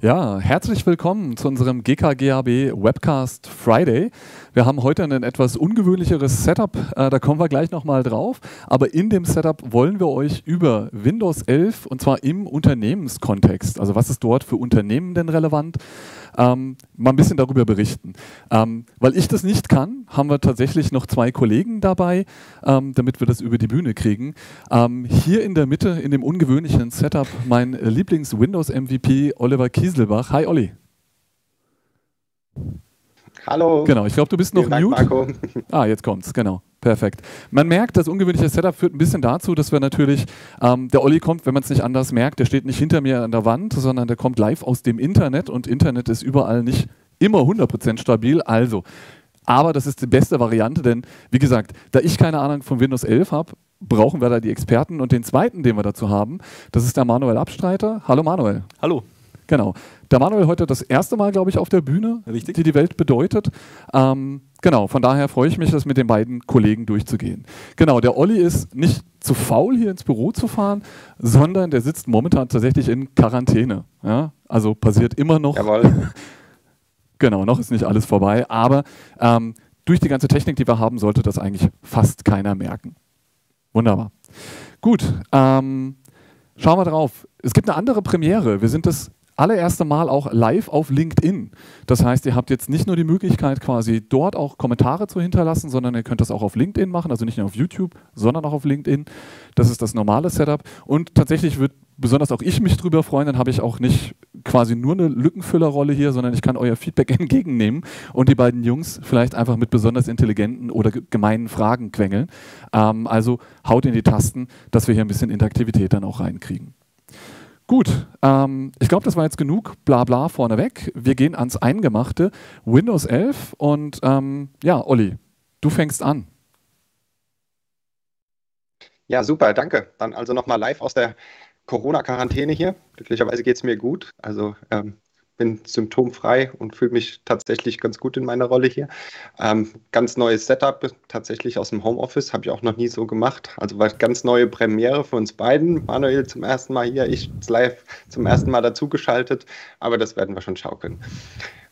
Ja, herzlich willkommen zu unserem GKGAB Webcast Friday. Wir haben heute ein etwas ungewöhnlicheres Setup, äh, da kommen wir gleich nochmal drauf. Aber in dem Setup wollen wir euch über Windows 11 und zwar im Unternehmenskontext, also was ist dort für Unternehmen denn relevant, ähm, mal ein bisschen darüber berichten. Ähm, weil ich das nicht kann, haben wir tatsächlich noch zwei Kollegen dabei, ähm, damit wir das über die Bühne kriegen. Ähm, hier in der Mitte, in dem ungewöhnlichen Setup, mein Lieblings-Windows-MVP Oliver Kieselbach. Hi Olli. Hallo. Genau, ich glaube, du bist noch Vielen Dank, mute. Marco. Ah, jetzt kommt's, genau. Perfekt. Man merkt, das ungewöhnliche Setup führt ein bisschen dazu, dass wir natürlich, ähm, der Olli kommt, wenn man es nicht anders merkt, der steht nicht hinter mir an der Wand, sondern der kommt live aus dem Internet und Internet ist überall nicht immer 100% stabil. Also, aber das ist die beste Variante, denn wie gesagt, da ich keine Ahnung von Windows 11 habe, brauchen wir da die Experten und den zweiten, den wir dazu haben, das ist der Manuel Abstreiter. Hallo Manuel. Hallo. Genau. Der Manuel heute das erste Mal, glaube ich, auf der Bühne, Richtig. die die Welt bedeutet. Ähm, genau, von daher freue ich mich, das mit den beiden Kollegen durchzugehen. Genau, der Olli ist nicht zu faul, hier ins Büro zu fahren, sondern der sitzt momentan tatsächlich in Quarantäne. Ja? Also passiert immer noch. Jawohl. Genau, noch ist nicht alles vorbei, aber ähm, durch die ganze Technik, die wir haben, sollte das eigentlich fast keiner merken. Wunderbar. Gut, ähm, schauen wir drauf. Es gibt eine andere Premiere. Wir sind das allererste Mal auch live auf LinkedIn. Das heißt, ihr habt jetzt nicht nur die Möglichkeit, quasi dort auch Kommentare zu hinterlassen, sondern ihr könnt das auch auf LinkedIn machen, also nicht nur auf YouTube, sondern auch auf LinkedIn. Das ist das normale Setup. Und tatsächlich wird besonders auch ich mich drüber freuen, dann habe ich auch nicht quasi nur eine Lückenfüllerrolle hier, sondern ich kann euer Feedback entgegennehmen und die beiden Jungs vielleicht einfach mit besonders intelligenten oder ge- gemeinen Fragen quengeln. Ähm, also haut in die Tasten, dass wir hier ein bisschen Interaktivität dann auch reinkriegen. Gut, ähm, ich glaube, das war jetzt genug Blabla vorneweg. Wir gehen ans Eingemachte. Windows 11 und ähm, ja, Olli, du fängst an. Ja, super, danke. Dann also nochmal live aus der Corona-Quarantäne hier. Glücklicherweise geht es mir gut. Also ähm, bin symptomfrei und fühle mich tatsächlich ganz gut in meiner Rolle hier. Ähm, ganz neues Setup, tatsächlich aus dem Homeoffice, habe ich auch noch nie so gemacht. Also war ganz neue Premiere für uns beiden. Manuel zum ersten Mal hier, ich live zum ersten Mal dazugeschaltet, aber das werden wir schon schaukeln.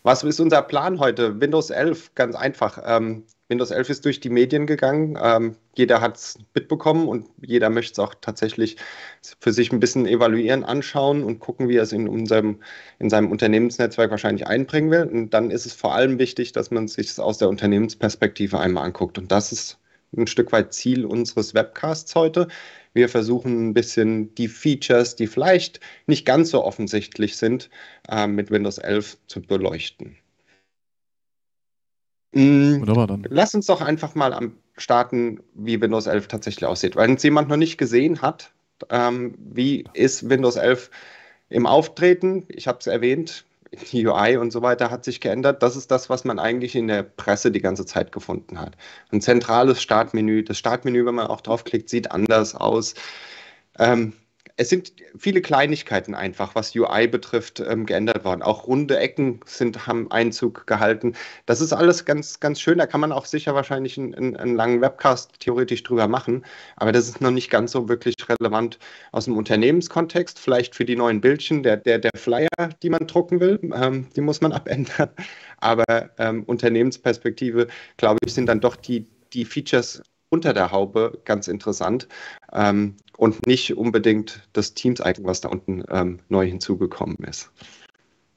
Was ist unser Plan heute? Windows 11, ganz einfach. Ähm, Windows 11 ist durch die Medien gegangen. Ähm, jeder hat es mitbekommen und jeder möchte es auch tatsächlich für sich ein bisschen evaluieren, anschauen und gucken, wie er es in, unserem, in seinem Unternehmensnetzwerk wahrscheinlich einbringen will. Und dann ist es vor allem wichtig, dass man sich es aus der Unternehmensperspektive einmal anguckt. Und das ist ein Stück weit Ziel unseres Webcasts heute. Wir versuchen ein bisschen die Features, die vielleicht nicht ganz so offensichtlich sind, äh, mit Windows 11 zu beleuchten. Wunderbar dann. Lass uns doch einfach mal am starten, wie Windows 11 tatsächlich aussieht. Wenn es jemand noch nicht gesehen hat, ähm, wie ist Windows 11 im Auftreten? Ich habe es erwähnt, die UI und so weiter hat sich geändert. Das ist das, was man eigentlich in der Presse die ganze Zeit gefunden hat. Ein zentrales Startmenü. Das Startmenü, wenn man auch draufklickt, sieht anders aus. Ähm, es sind viele Kleinigkeiten einfach, was UI betrifft, ähm, geändert worden. Auch runde Ecken sind, haben Einzug gehalten. Das ist alles ganz, ganz schön. Da kann man auch sicher wahrscheinlich einen, einen, einen langen Webcast theoretisch drüber machen. Aber das ist noch nicht ganz so wirklich relevant aus dem Unternehmenskontext. Vielleicht für die neuen Bildchen, der, der, der Flyer, die man drucken will, ähm, die muss man abändern. Aber ähm, Unternehmensperspektive, glaube ich, sind dann doch die, die Features unter der Haube ganz interessant ähm, und nicht unbedingt das Teams-Icon, was da unten ähm, neu hinzugekommen ist.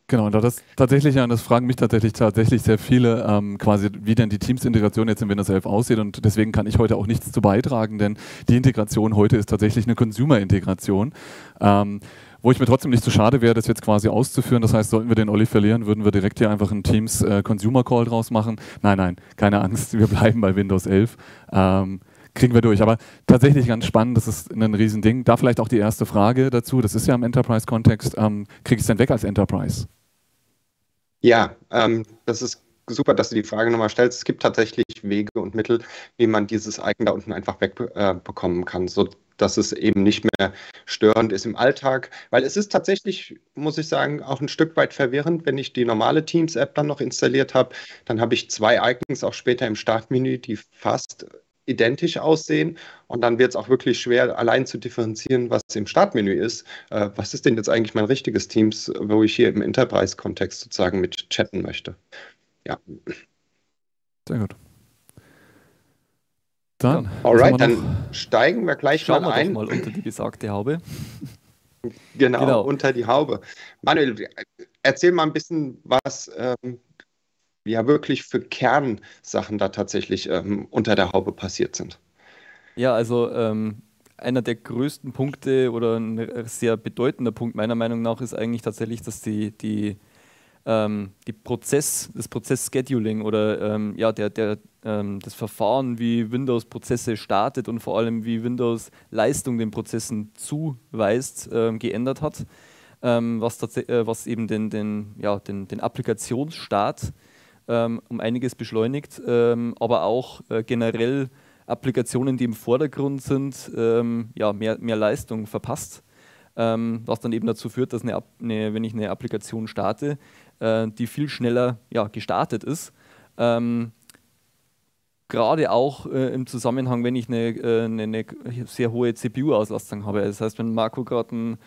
Genau, da das tatsächlich, ja, das fragen mich tatsächlich tatsächlich sehr viele, ähm, quasi, wie denn die Teams-Integration jetzt in Windows 11 aussieht. Und deswegen kann ich heute auch nichts zu beitragen, denn die Integration heute ist tatsächlich eine Consumer-Integration. Ähm, wo ich mir trotzdem nicht zu schade wäre, das jetzt quasi auszuführen. Das heißt, sollten wir den Olli verlieren, würden wir direkt hier einfach einen Teams äh, Consumer Call draus machen. Nein, nein, keine Angst, wir bleiben bei Windows 11. Ähm, kriegen wir durch. Aber tatsächlich ganz spannend, das ist ein Riesending. Da vielleicht auch die erste Frage dazu, das ist ja im Enterprise-Kontext, ähm, kriege ich es denn weg als Enterprise? Ja, ähm, das ist super, dass du die Frage nochmal stellst. Es gibt tatsächlich Wege und Mittel, wie man dieses Icon da unten einfach wegbekommen äh, kann, so dass es eben nicht mehr störend ist im Alltag, weil es ist tatsächlich, muss ich sagen, auch ein Stück weit verwirrend, wenn ich die normale Teams-App dann noch installiert habe, dann habe ich zwei Icons auch später im Startmenü, die fast identisch aussehen und dann wird es auch wirklich schwer, allein zu differenzieren, was im Startmenü ist. Äh, was ist denn jetzt eigentlich mein richtiges Teams, wo ich hier im Enterprise-Kontext sozusagen mit chatten möchte? Ja. Sehr gut. Dann. Alright, dann steigen wir gleich Schauen mal wir ein. Doch mal unter die besagte Haube. Genau, Genau. unter die Haube. Manuel, erzähl mal ein bisschen, was ähm, ja wirklich für Kernsachen da tatsächlich ähm, unter der Haube passiert sind. Ja, also ähm, einer der größten Punkte oder ein sehr bedeutender Punkt meiner Meinung nach ist eigentlich tatsächlich, dass die, die, ähm, die Prozess, das Prozess-Scheduling oder ähm, ja, der, der, ähm, das Verfahren, wie Windows Prozesse startet und vor allem wie Windows Leistung den Prozessen zuweist, ähm, geändert hat, ähm, was, äh, was eben den, den, ja, den, den Applikationsstart ähm, um einiges beschleunigt, aber auch äh, generell Applikationen, die im Vordergrund sind, ja, mehr, mehr Leistung verpasst. Was dann eben dazu führt, dass eine, eine, wenn ich eine Applikation starte, äh, die viel schneller ja, gestartet ist. Ähm, Gerade auch äh, im Zusammenhang, wenn ich eine, äh, eine, eine sehr hohe CPU-Auslastung habe. Das heißt, wenn Marco gerade einen,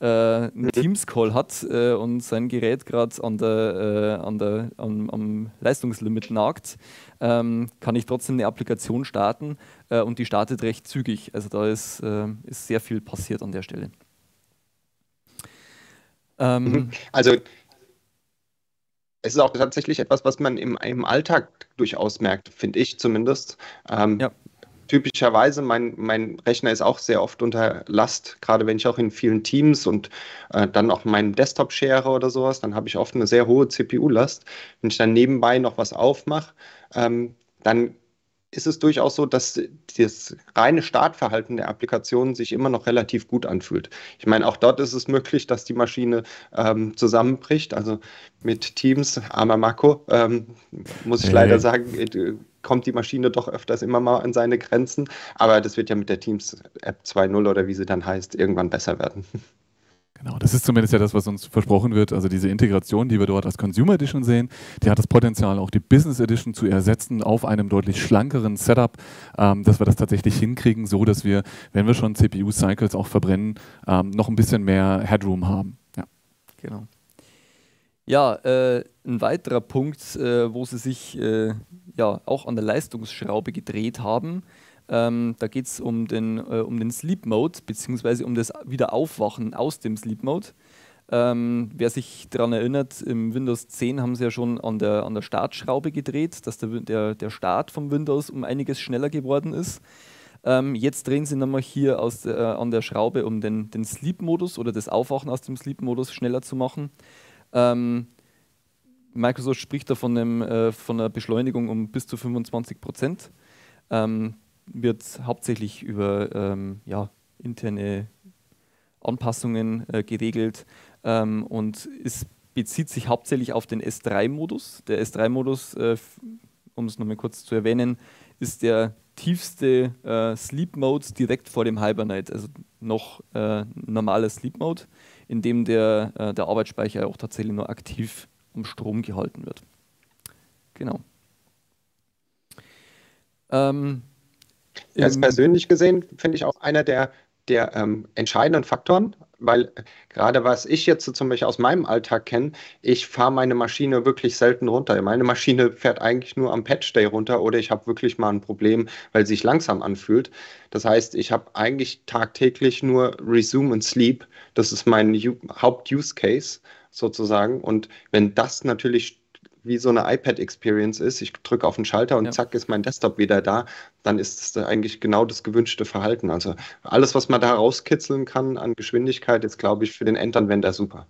äh, einen Teams-Call hat äh, und sein Gerät gerade an der, an der, am, am Leistungslimit nagt, ähm, kann ich trotzdem eine Applikation starten und die startet recht zügig. Also da ist, ist sehr viel passiert an der Stelle. Ähm, Mhm. Also es ist auch tatsächlich etwas, was man im, im Alltag durchaus merkt, finde ich zumindest. Ähm, Ja. Typischerweise, mein, mein Rechner ist auch sehr oft unter Last, gerade wenn ich auch in vielen Teams und äh, dann auch meinen Desktop share oder sowas, dann habe ich oft eine sehr hohe CPU-Last. Wenn ich dann nebenbei noch was aufmache, ähm, dann ist es durchaus so, dass das reine Startverhalten der Applikation sich immer noch relativ gut anfühlt. Ich meine, auch dort ist es möglich, dass die Maschine ähm, zusammenbricht. Also mit Teams, armer Marco, ähm, muss ich leider sagen, äh, kommt die Maschine doch öfters immer mal an seine Grenzen. Aber das wird ja mit der Teams-App 2.0 oder wie sie dann heißt, irgendwann besser werden. Genau, das ist zumindest ja das, was uns versprochen wird. Also diese Integration, die wir dort als Consumer Edition sehen, die hat das Potenzial, auch die Business Edition zu ersetzen auf einem deutlich schlankeren Setup, ähm, dass wir das tatsächlich hinkriegen, so dass wir, wenn wir schon CPU-Cycles auch verbrennen, ähm, noch ein bisschen mehr Headroom haben. Ja. Genau. Ja, äh, ein weiterer Punkt, äh, wo sie sich äh, ja auch an der Leistungsschraube gedreht haben, ähm, da geht es um den, äh, um den Sleep Mode, beziehungsweise um das Wiederaufwachen aus dem Sleep Mode. Ähm, wer sich daran erinnert, im Windows 10 haben sie ja schon an der, an der Startschraube gedreht, dass der, der, der Start vom Windows um einiges schneller geworden ist. Ähm, jetzt drehen sie nochmal hier aus äh, an der Schraube, um den, den Sleep-Modus oder das Aufwachen aus dem Sleep-Modus schneller zu machen. Ähm, Microsoft spricht da von, einem, äh, von einer Beschleunigung um bis zu 25 Prozent. Ähm, wird hauptsächlich über ähm, ja, interne Anpassungen äh, geregelt ähm, und es bezieht sich hauptsächlich auf den S3-Modus. Der S3-Modus, äh, um es nochmal kurz zu erwähnen, ist der tiefste äh, Sleep Mode direkt vor dem Hibernate, also noch äh, normaler Sleep Mode, in dem der, äh, der Arbeitsspeicher auch tatsächlich nur aktiv am Strom gehalten wird. Genau. Ähm, Ganz im- persönlich gesehen finde ich auch einer der, der ähm, entscheidenden Faktoren, weil gerade was ich jetzt so zum Beispiel aus meinem Alltag kenne, ich fahre meine Maschine wirklich selten runter. Meine Maschine fährt eigentlich nur am Patch Day runter oder ich habe wirklich mal ein Problem, weil sie sich langsam anfühlt. Das heißt, ich habe eigentlich tagtäglich nur Resume and Sleep. Das ist mein Haupt-Use-Case sozusagen. Und wenn das natürlich wie so eine iPad-Experience ist, ich drücke auf den Schalter und Ja. zack ist mein Desktop wieder da, dann ist es da eigentlich genau das gewünschte Verhalten. Also alles, was man da rauskitzeln kann an Geschwindigkeit, ist, glaube ich, für den Endanwender super.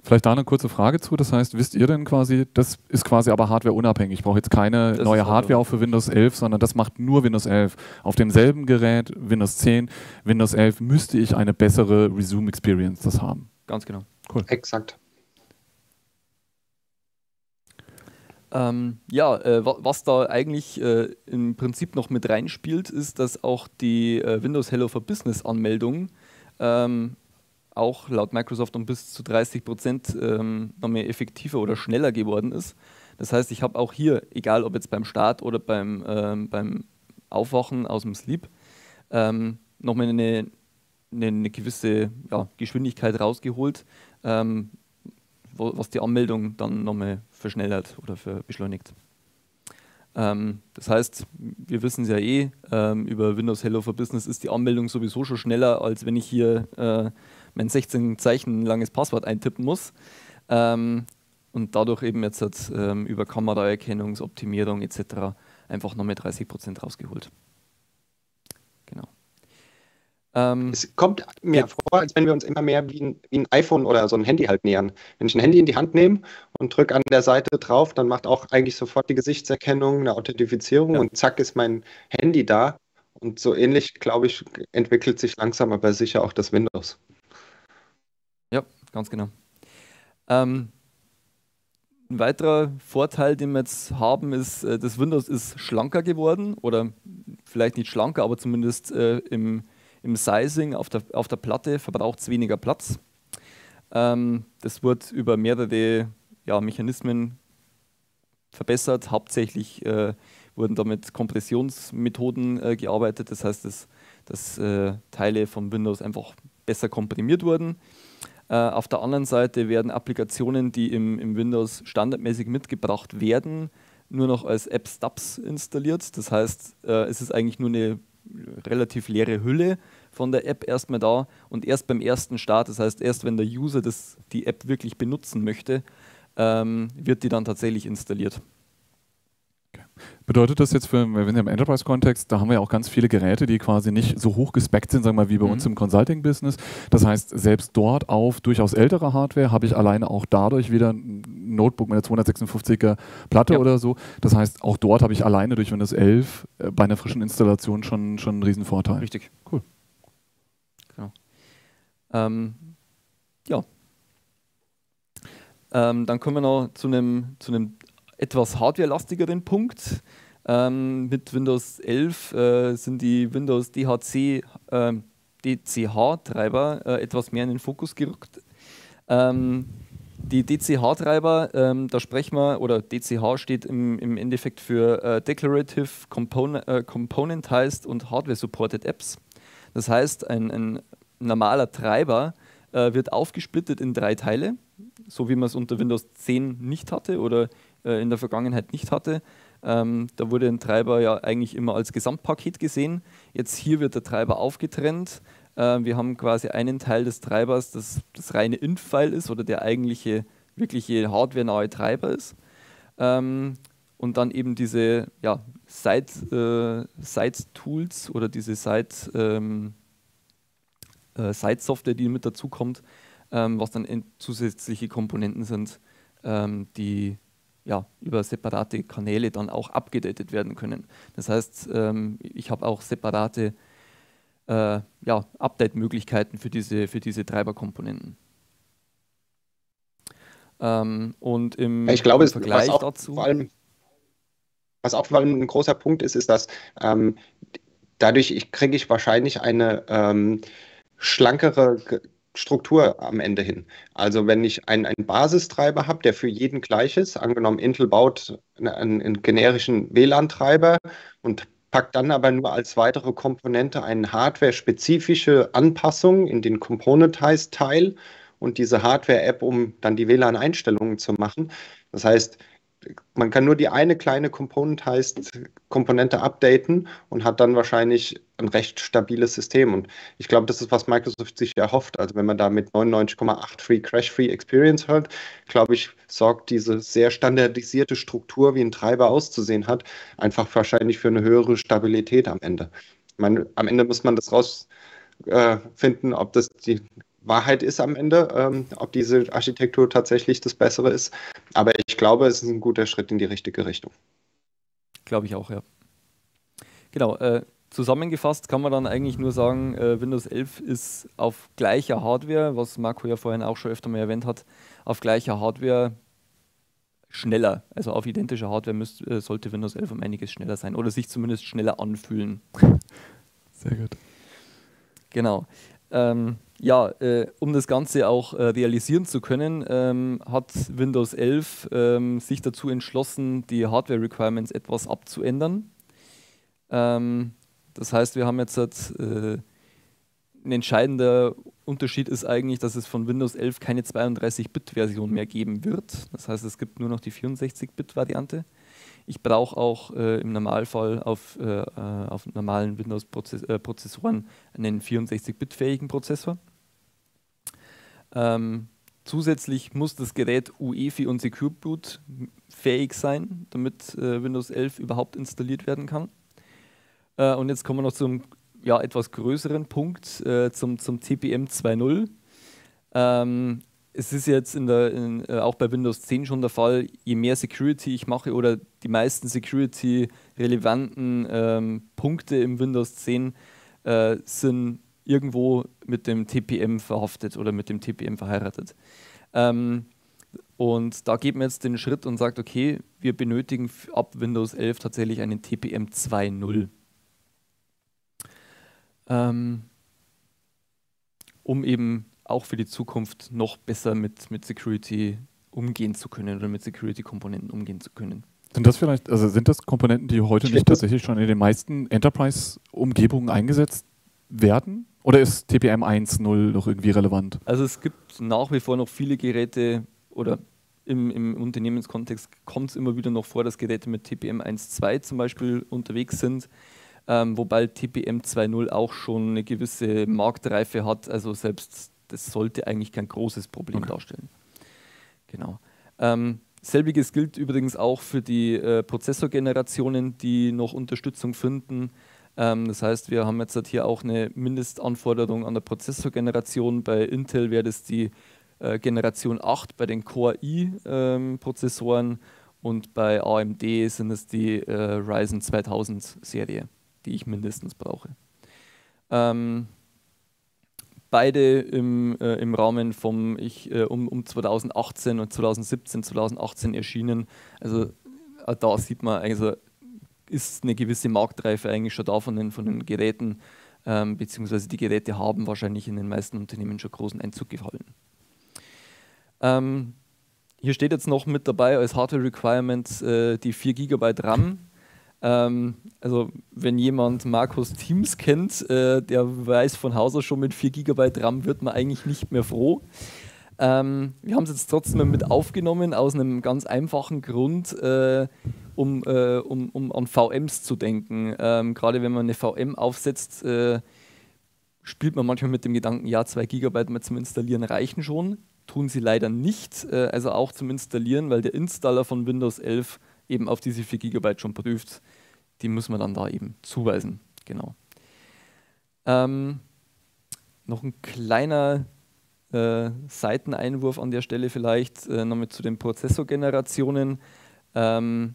Vielleicht da eine kurze Frage zu. Das heißt, wisst ihr denn quasi, das ist quasi aber hardwareunabhängig. Ich brauche jetzt keine Das neue Hardware auch für Windows 11, sondern das macht nur Windows 11. Auf demselben Gerät, Windows 10, Windows 11, müsste ich eine bessere Resume Experience das haben. Ganz genau. Exakt. Ähm, ja, äh, wa was da eigentlich äh, im Prinzip noch mit reinspielt, ist, dass auch die äh, Windows Hello for Business Anmeldung ähm, auch laut Microsoft um bis zu 30 Prozent ähm, noch mehr effektiver oder schneller geworden ist. Das heißt, ich habe auch hier, egal ob jetzt beim Start oder beim, ähm, beim Aufwachen aus dem Sleep ähm, nochmal eine, eine, eine, gewisse ja, Geschwindigkeit rausgeholt, ähm, was die Anmeldung dann nochmal verschnellert oder für beschleunigt. Ähm, das heißt, wir wissen es ja eh, ähm, über Windows Hello for Business ist die Anmeldung sowieso schon schneller, als wenn ich hier äh, mein 16 Zeichen langes Passwort eintippen muss. Ähm, und dadurch eben jetzt hat, ähm, über Kameraerkennungsoptimierung etc. einfach nochmal 30 Prozent rausgeholt. Ähm, es kommt mir vor, als wenn wir uns immer mehr wie ein, wie ein, iPhone oder so ein Handy halt nähern. Wenn ich ein Handy in die Hand nehme und drücke an der Seite drauf, dann macht auch eigentlich sofort die Gesichtserkennung eine Authentifizierung ja. und zack ist mein Handy da. Und so ähnlich, glaube ich, entwickelt sich langsam aber sicher auch das Windows. Ja, ganz genau. Ähm, ein weiterer Vorteil, den wir jetzt haben, ist, äh, das Windows ist schlanker geworden oder vielleicht nicht schlanker, aber zumindest äh, im, im Sizing auf der, auf der Platte verbraucht es weniger Platz. Ähm, das wird über mehrere ja, Mechanismen verbessert. Hauptsächlich äh, wurden damit Kompressionsmethoden äh, gearbeitet, das heißt, dass, dass äh, Teile von Windows einfach besser komprimiert wurden. Äh, auf der anderen Seite werden Applikationen, die im, im Windows standardmäßig mitgebracht werden, nur noch als App-Stubs installiert. Das heißt, äh, es ist eigentlich nur eine relativ leere Hülle von der App erstmal da und erst beim ersten Start, das heißt erst wenn der User das, die App wirklich benutzen möchte, ähm, wird die dann tatsächlich installiert. Bedeutet das jetzt, für, wir sind ja im Enterprise-Kontext, da haben wir ja auch ganz viele Geräte, die quasi nicht so hoch gespeckt sind, sagen wir mal, wie bei mhm. uns im Consulting-Business. Das heißt, selbst dort auf durchaus ältere Hardware habe ich alleine auch dadurch wieder ein Notebook mit einer 256er Platte ja. oder so. Das heißt, auch dort habe ich alleine durch Windows 11 äh, bei einer frischen Installation schon, schon einen riesen Vorteil. Richtig. Cool. Ähm, ja. Ähm, dann kommen wir noch zu einem, zu einem etwas hardwarelastigeren Punkt. Ähm, mit Windows 11 äh, sind die Windows DHC, äh, DCH-Treiber äh, etwas mehr in den Fokus gerückt. Ähm, die DCH-Treiber, ähm, da sprechen wir, oder DCH steht im, im Endeffekt für äh, Declarative Component, äh, Componentized und Hardware Supported Apps. Das heißt, ein, ein normaler Treiber äh, wird aufgesplittet in drei Teile, so wie man es unter Windows 10 nicht hatte oder äh, in der Vergangenheit nicht hatte. Ähm, da wurde ein Treiber ja eigentlich immer als Gesamtpaket gesehen. Jetzt hier wird der Treiber aufgetrennt. Äh, wir haben quasi einen Teil des Treibers, das das reine Inf-File ist oder der eigentliche, wirkliche hardware-nahe Treiber ist. Ähm, und dann eben diese ja, Side-Tools äh, oder diese Side, ähm, äh, Side-Software, die mit dazu kommt, ähm, was dann zusätzliche Komponenten sind, ähm, die ja, über separate Kanäle dann auch abgedatet werden können. Das heißt, ähm, ich habe auch separate äh, ja, Update-Möglichkeiten für diese, für diese Treiberkomponenten. Ähm, und im, ich glaube, im Vergleich was dazu. Vor allem, was auch vor allem ein großer Punkt ist, ist, dass ähm, dadurch kriege ich wahrscheinlich eine ähm, schlankere Struktur am Ende hin. Also wenn ich einen, einen Basistreiber habe, der für jeden gleich ist, angenommen Intel baut einen, einen generischen WLAN-Treiber und packt dann aber nur als weitere Komponente eine hardware-spezifische Anpassung in den Componentized-Teil und diese Hardware-App, um dann die WLAN-Einstellungen zu machen. Das heißt, man kann nur die eine kleine Component heißt Komponente updaten und hat dann wahrscheinlich ein recht stabiles System. Und ich glaube, das ist, was Microsoft sich erhofft. Also wenn man da mit 99,8 Free Crash-Free Experience hört, glaube ich, sorgt diese sehr standardisierte Struktur, wie ein Treiber auszusehen hat, einfach wahrscheinlich für eine höhere Stabilität am Ende. Ich meine, am Ende muss man das rausfinden, äh, ob das die Wahrheit ist am Ende, ähm, ob diese Architektur tatsächlich das Bessere ist. Aber ich glaube, es ist ein guter Schritt in die richtige Richtung. Glaube ich auch, ja. Genau. Äh, zusammengefasst kann man dann eigentlich nur sagen, äh, Windows 11 ist auf gleicher Hardware, was Marco ja vorhin auch schon öfter mal erwähnt hat, auf gleicher Hardware schneller. Also auf identischer Hardware müsst, äh, sollte Windows 11 um einiges schneller sein oder sich zumindest schneller anfühlen. Sehr gut. Genau. Ähm, ja, äh, um das Ganze auch äh, realisieren zu können, ähm, hat Windows 11 ähm, sich dazu entschlossen, die Hardware-Requirements etwas abzuändern. Ähm, das heißt, wir haben jetzt halt, äh, ein entscheidender Unterschied ist eigentlich, dass es von Windows 11 keine 32-Bit-Version mehr geben wird. Das heißt, es gibt nur noch die 64-Bit-Variante. Ich brauche auch äh, im Normalfall auf, äh, äh auf normalen Windows-Prozessoren äh, einen 64-Bit-fähigen Prozessor. Ähm, zusätzlich muss das Gerät UEFI und Secure Boot fähig sein, damit äh, Windows 11 überhaupt installiert werden kann. Äh, und jetzt kommen wir noch zum ja, etwas größeren Punkt, äh, zum, zum TPM 2.0. Ähm, es ist jetzt in der, in, äh, auch bei Windows 10 schon der Fall, je mehr Security ich mache oder die meisten Security-relevanten ähm, Punkte im Windows 10 äh, sind irgendwo mit dem TPM verhaftet oder mit dem TPM verheiratet. Ähm, und da geht man jetzt den Schritt und sagt, okay, wir benötigen ab Windows 11 tatsächlich einen TPM 2.0 ähm, um eben auch für die Zukunft noch besser mit, mit Security umgehen zu können oder mit Security-Komponenten umgehen zu können. Sind das vielleicht, also sind das Komponenten, die heute nicht tatsächlich schon in den meisten Enterprise-Umgebungen eingesetzt werden? Oder ist TPM 1.0 noch irgendwie relevant? Also es gibt nach wie vor noch viele Geräte oder im, im Unternehmenskontext kommt es immer wieder noch vor, dass Geräte mit TPM 1.2 zum Beispiel unterwegs sind ähm, wobei TPM 2.0 auch schon eine gewisse Marktreife hat. Also selbst das sollte eigentlich kein großes Problem okay. darstellen. Genau. Ähm, selbiges gilt übrigens auch für die äh, Prozessorgenerationen, die noch Unterstützung finden. Ähm, das heißt, wir haben jetzt halt hier auch eine Mindestanforderung an der Prozessorgeneration. Bei Intel wäre das die äh, Generation 8 bei den Core i-Prozessoren ähm, und bei AMD sind es die äh, Ryzen 2000 Serie die ich mindestens brauche. Ähm, beide im, äh, im Rahmen vom ich, um, um 2018 und 2017, 2018 erschienen. Also da sieht man, also ist eine gewisse Marktreife eigentlich schon da von den, von den Geräten, ähm, beziehungsweise die Geräte haben wahrscheinlich in den meisten Unternehmen schon großen Einzug gehalten. Ähm, hier steht jetzt noch mit dabei als Hardware Requirement äh, die 4 GB RAM. Ähm, also wenn jemand Markus Teams kennt, äh, der weiß von Haus aus schon mit 4 GB RAM wird man eigentlich nicht mehr froh. Ähm, wir haben es jetzt trotzdem mit aufgenommen aus einem ganz einfachen Grund, äh, um, äh, um, um an VMs zu denken. Ähm, Gerade wenn man eine VM aufsetzt, äh, spielt man manchmal mit dem Gedanken, ja, 2 GB mal zum Installieren reichen schon. Tun sie leider nicht, äh, also auch zum Installieren, weil der Installer von Windows 11 eben auf diese 4 GB schon prüft, die muss man dann da eben zuweisen. Genau. Ähm, noch ein kleiner äh, Seiteneinwurf an der Stelle vielleicht, äh, nochmal zu den Prozessorgenerationen. Ähm,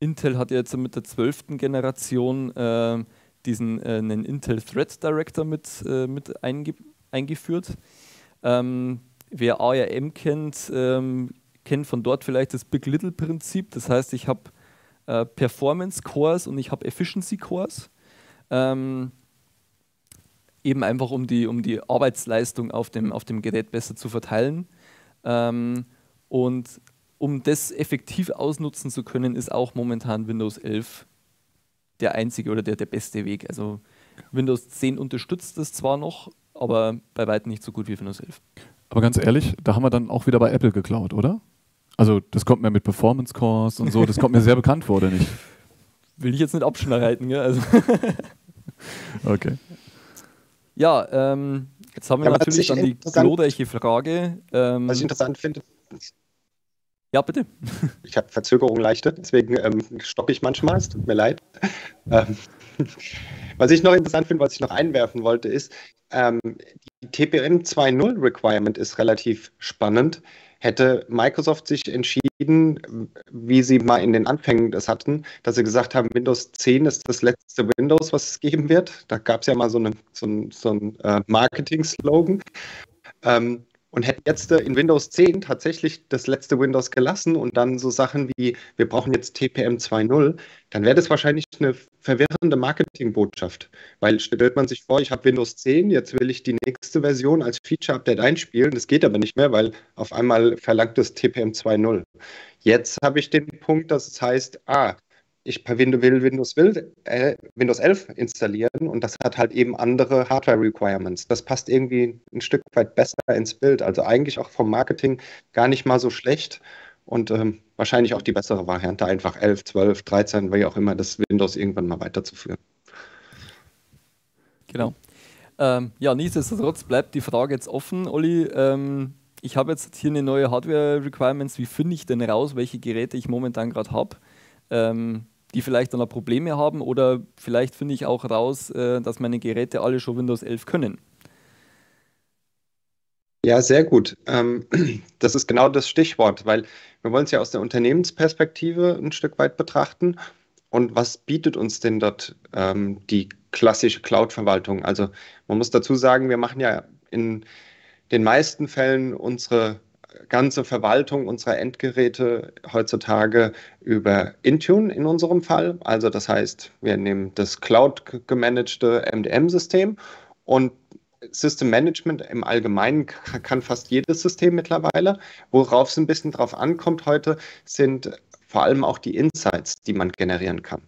Intel hat jetzt mit der zwölften Generation äh, diesen äh, einen Intel Thread Director mit, äh, mit einge eingeführt. Ähm, wer ARM kennt, ähm, kennt von dort vielleicht das Big Little Prinzip. Das heißt, ich habe äh, Performance Cores und ich habe Efficiency Cores. Ähm, eben einfach um die, um die Arbeitsleistung auf dem, auf dem Gerät besser zu verteilen. Ähm, und um das effektiv ausnutzen zu können, ist auch momentan Windows 11 der einzige oder der, der beste Weg. Also Windows 10 unterstützt das zwar noch, aber bei weitem nicht so gut wie Windows 11. Aber ganz ehrlich, da haben wir dann auch wieder bei Apple geklaut, oder? Also das kommt mir mit Performance Cores und so, das kommt mir sehr bekannt vor, oder nicht? Will ich jetzt nicht abschneiden, gell? Also okay. Ja, ähm, jetzt haben wir ja, natürlich dann die glorreiche Frage. Ähm, was ich interessant finde. Ja, bitte. Ich habe Verzögerung leichte, deswegen ähm, stoppe ich manchmal, es tut mir leid. Ähm, was ich noch interessant finde, was ich noch einwerfen wollte, ist, ähm, die TPM 2.0 Requirement ist relativ spannend hätte Microsoft sich entschieden, wie sie mal in den Anfängen das hatten, dass sie gesagt haben, Windows 10 ist das letzte Windows, was es geben wird. Da gab es ja mal so, eine, so ein, so ein äh, Marketing-Slogan. Ähm, und hätten jetzt äh, in Windows 10 tatsächlich das letzte Windows gelassen und dann so Sachen wie, wir brauchen jetzt TPM 2.0, dann wäre das wahrscheinlich eine verwirrende Marketingbotschaft. Weil stellt man sich vor, ich habe Windows 10, jetzt will ich die nächste Version als Feature-Update einspielen. Das geht aber nicht mehr, weil auf einmal verlangt es TPM 2.0. Jetzt habe ich den Punkt, dass es heißt, ah, ich per Windows will Windows, äh, Windows 11 installieren und das hat halt eben andere Hardware-Requirements. Das passt irgendwie ein Stück weit besser ins Bild. Also eigentlich auch vom Marketing gar nicht mal so schlecht und ähm, wahrscheinlich auch die bessere Variante, einfach 11, 12, 13, wie auch immer, das Windows irgendwann mal weiterzuführen. Genau. Ähm, ja, nichtsdestotrotz bleibt die Frage jetzt offen, Olli. Ähm, ich habe jetzt hier eine neue Hardware-Requirements. Wie finde ich denn raus, welche Geräte ich momentan gerade habe? Ähm, die vielleicht dann Probleme haben oder vielleicht finde ich auch raus, äh, dass meine Geräte alle schon Windows 11 können. Ja, sehr gut. Ähm, das ist genau das Stichwort, weil wir wollen es ja aus der Unternehmensperspektive ein Stück weit betrachten. Und was bietet uns denn dort ähm, die klassische Cloud-Verwaltung? Also man muss dazu sagen, wir machen ja in den meisten Fällen unsere ganze Verwaltung unserer Endgeräte heutzutage über Intune in unserem Fall. Also das heißt, wir nehmen das Cloud gemanagte MDM-System und System Management im Allgemeinen kann fast jedes System mittlerweile. Worauf es ein bisschen drauf ankommt heute, sind vor allem auch die Insights, die man generieren kann.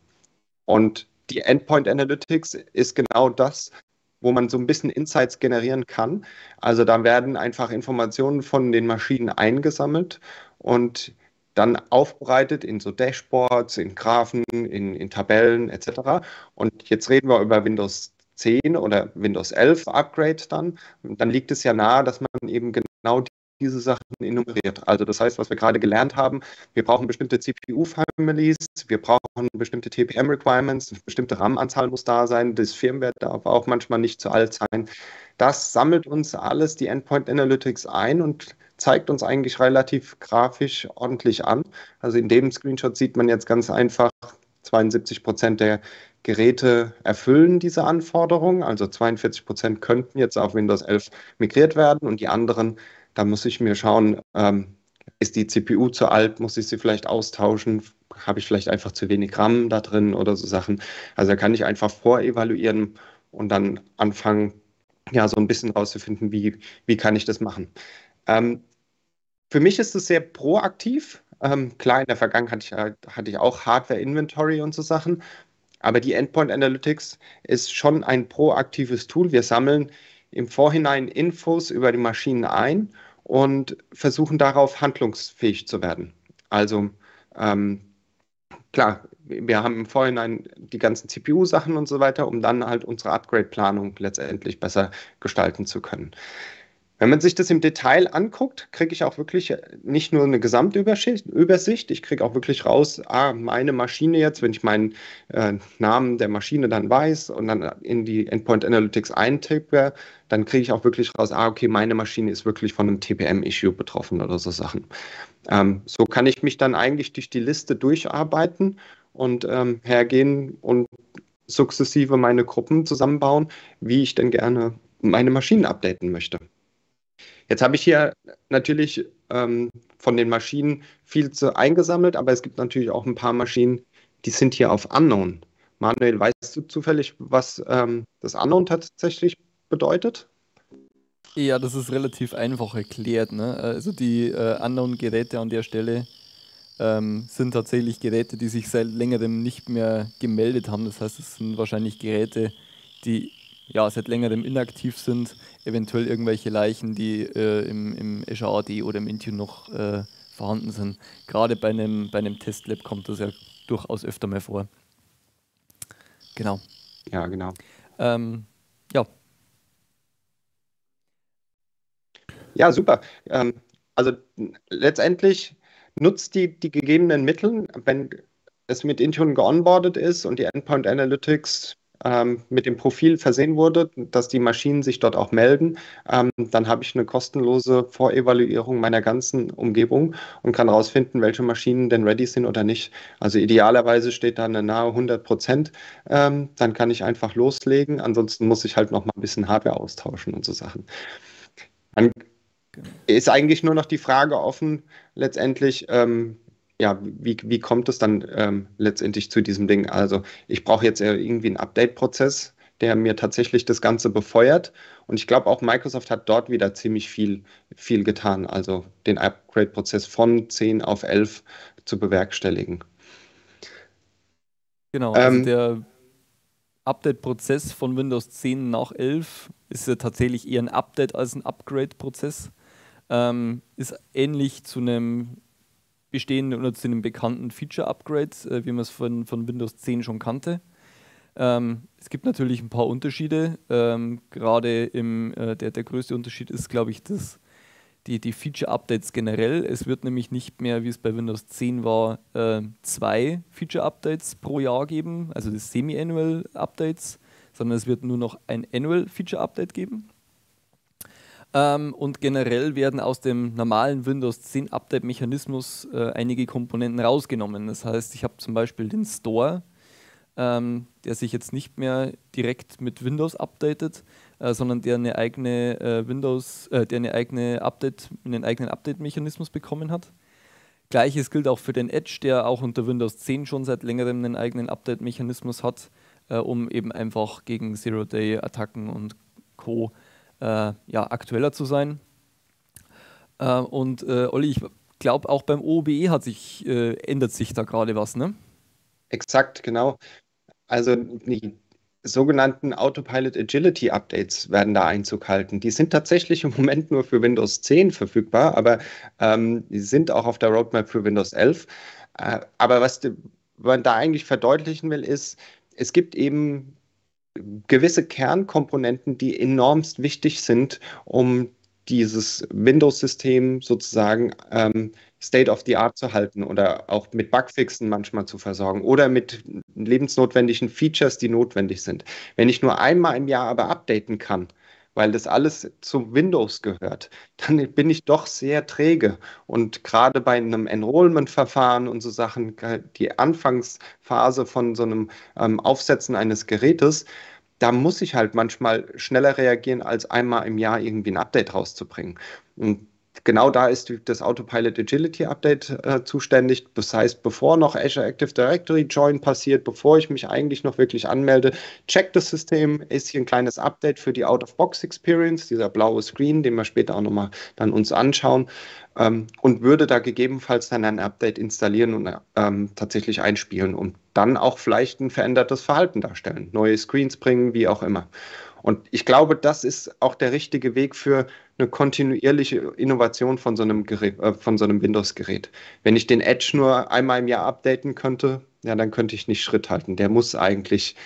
Und die Endpoint Analytics ist genau das, wo man so ein bisschen Insights generieren kann. Also da werden einfach Informationen von den Maschinen eingesammelt und dann aufbereitet in so Dashboards, in Graphen, in, in Tabellen etc. Und jetzt reden wir über Windows 10 oder Windows 11 Upgrade dann. Dann liegt es ja nahe, dass man eben genau diese Sachen enumeriert. Also das heißt, was wir gerade gelernt haben, wir brauchen bestimmte CPU-Families, wir brauchen bestimmte TPM-Requirements, bestimmte RAM-Anzahl muss da sein, das Firmware darf auch manchmal nicht zu alt sein. Das sammelt uns alles die Endpoint Analytics ein und zeigt uns eigentlich relativ grafisch ordentlich an. Also in dem Screenshot sieht man jetzt ganz einfach, 72 Prozent der Geräte erfüllen diese Anforderungen. Also 42 Prozent könnten jetzt auf Windows 11 migriert werden und die anderen da muss ich mir schauen, ähm, ist die CPU zu alt, muss ich sie vielleicht austauschen, habe ich vielleicht einfach zu wenig RAM da drin oder so Sachen. Also da kann ich einfach vorevaluieren und dann anfangen, ja, so ein bisschen rauszufinden, wie, wie kann ich das machen. Ähm, für mich ist es sehr proaktiv. Ähm, klar, in der Vergangenheit hatte ich, hatte ich auch Hardware-Inventory und so Sachen, aber die Endpoint Analytics ist schon ein proaktives Tool. Wir sammeln im Vorhinein Infos über die Maschinen ein und versuchen darauf handlungsfähig zu werden. Also ähm, klar, wir haben im Vorhinein die ganzen CPU-Sachen und so weiter, um dann halt unsere Upgrade-Planung letztendlich besser gestalten zu können. Wenn man sich das im Detail anguckt, kriege ich auch wirklich nicht nur eine Gesamtübersicht, ich kriege auch wirklich raus, ah, meine Maschine jetzt, wenn ich meinen äh, Namen der Maschine dann weiß und dann in die Endpoint Analytics eintippe, dann kriege ich auch wirklich raus, ah, okay, meine Maschine ist wirklich von einem TPM-Issue betroffen oder so Sachen. Ähm, so kann ich mich dann eigentlich durch die Liste durcharbeiten und ähm, hergehen und sukzessive meine Gruppen zusammenbauen, wie ich denn gerne meine Maschinen updaten möchte. Jetzt habe ich hier natürlich ähm, von den Maschinen viel zu eingesammelt, aber es gibt natürlich auch ein paar Maschinen, die sind hier auf Unknown. Manuel, weißt du zufällig, was ähm, das Unknown tatsächlich bedeutet? Ja, das ist relativ einfach erklärt. Ne? Also die äh, Unknown-Geräte an der Stelle ähm, sind tatsächlich Geräte, die sich seit längerem nicht mehr gemeldet haben. Das heißt, es sind wahrscheinlich Geräte, die ja, seit längerem inaktiv sind, eventuell irgendwelche Leichen, die äh, im, im Azure AD oder im Intune noch äh, vorhanden sind. Gerade bei einem, bei einem Testlab kommt das ja durchaus öfter mal vor. Genau. Ja, genau. Ähm, ja. Ja, super. Ähm, also letztendlich nutzt die, die gegebenen Mittel, wenn es mit Intune geonboardet ist und die Endpoint Analytics ähm, mit dem Profil versehen wurde, dass die Maschinen sich dort auch melden, ähm, dann habe ich eine kostenlose Vorevaluierung meiner ganzen Umgebung und kann herausfinden, welche Maschinen denn ready sind oder nicht. Also idealerweise steht da eine nahe 100 Prozent. Ähm, dann kann ich einfach loslegen. Ansonsten muss ich halt noch mal ein bisschen Hardware austauschen und so Sachen. Dann ist eigentlich nur noch die Frage offen, letztendlich, ähm, ja, wie, wie kommt es dann ähm, letztendlich zu diesem Ding? Also ich brauche jetzt irgendwie einen Update-Prozess, der mir tatsächlich das Ganze befeuert. Und ich glaube auch Microsoft hat dort wieder ziemlich viel, viel getan, also den Upgrade-Prozess von 10 auf 11 zu bewerkstelligen. Genau, also ähm, der Update-Prozess von Windows 10 nach 11 ist ja tatsächlich eher ein Update als ein Upgrade-Prozess. Ähm, ist ähnlich zu einem bestehenden oder zu einem bekannten Feature-Upgrade, äh, wie man es von, von Windows 10 schon kannte. Ähm, es gibt natürlich ein paar Unterschiede. Ähm, Gerade äh, der, der größte Unterschied ist, glaube ich, das, die, die Feature-Updates generell. Es wird nämlich nicht mehr, wie es bei Windows 10 war, äh, zwei Feature-Updates pro Jahr geben, also das Semi-Annual Updates, sondern es wird nur noch ein Annual Feature-Update geben. Ähm, und generell werden aus dem normalen Windows 10 Update-Mechanismus äh, einige Komponenten rausgenommen. Das heißt, ich habe zum Beispiel den Store, ähm, der sich jetzt nicht mehr direkt mit Windows updatet, äh, sondern der eine eigene äh, Windows, äh, der eine eigene Update, einen eigenen Update-Mechanismus bekommen hat. Gleiches gilt auch für den Edge, der auch unter Windows 10 schon seit längerem einen eigenen Update-Mechanismus hat, äh, um eben einfach gegen Zero-Day-Attacken und Co. Äh, ja, aktueller zu sein. Äh, und Olli, ich glaube auch beim OBE hat sich, ändert sich da gerade was, ne? Exakt, genau. Also die sogenannten Autopilot Agility Updates werden da Einzug halten. Die sind tatsächlich im Moment nur für Windows 10 verfügbar, aber ähm, die sind auch auf der Roadmap für Windows 11. Äh, aber was man da eigentlich verdeutlichen will, ist, es gibt eben gewisse Kernkomponenten, die enormst wichtig sind, um dieses Windows-System sozusagen ähm, State of the Art zu halten oder auch mit Bugfixen manchmal zu versorgen oder mit lebensnotwendigen Features, die notwendig sind. Wenn ich nur einmal im Jahr aber updaten kann, weil das alles zu Windows gehört, dann bin ich doch sehr träge. Und gerade bei einem Enrollment-Verfahren und so Sachen, die Anfangsphase von so einem ähm, Aufsetzen eines Gerätes, da muss ich halt manchmal schneller reagieren, als einmal im Jahr irgendwie ein Update rauszubringen. Und genau da ist das Autopilot Agility Update äh, zuständig. Das heißt, bevor noch Azure Active Directory Join passiert, bevor ich mich eigentlich noch wirklich anmelde, checkt das System, ist hier ein kleines Update für die Out-of-Box-Experience, dieser blaue Screen, den wir später auch nochmal dann uns anschauen ähm, und würde da gegebenenfalls dann ein Update installieren und ähm, tatsächlich einspielen und dann auch vielleicht ein verändertes Verhalten darstellen, neue Screens bringen, wie auch immer. Und ich glaube, das ist auch der richtige Weg für eine kontinuierliche Innovation von so einem, äh, so einem Windows-Gerät. Wenn ich den Edge nur einmal im Jahr updaten könnte, ja, dann könnte ich nicht Schritt halten. Der muss eigentlich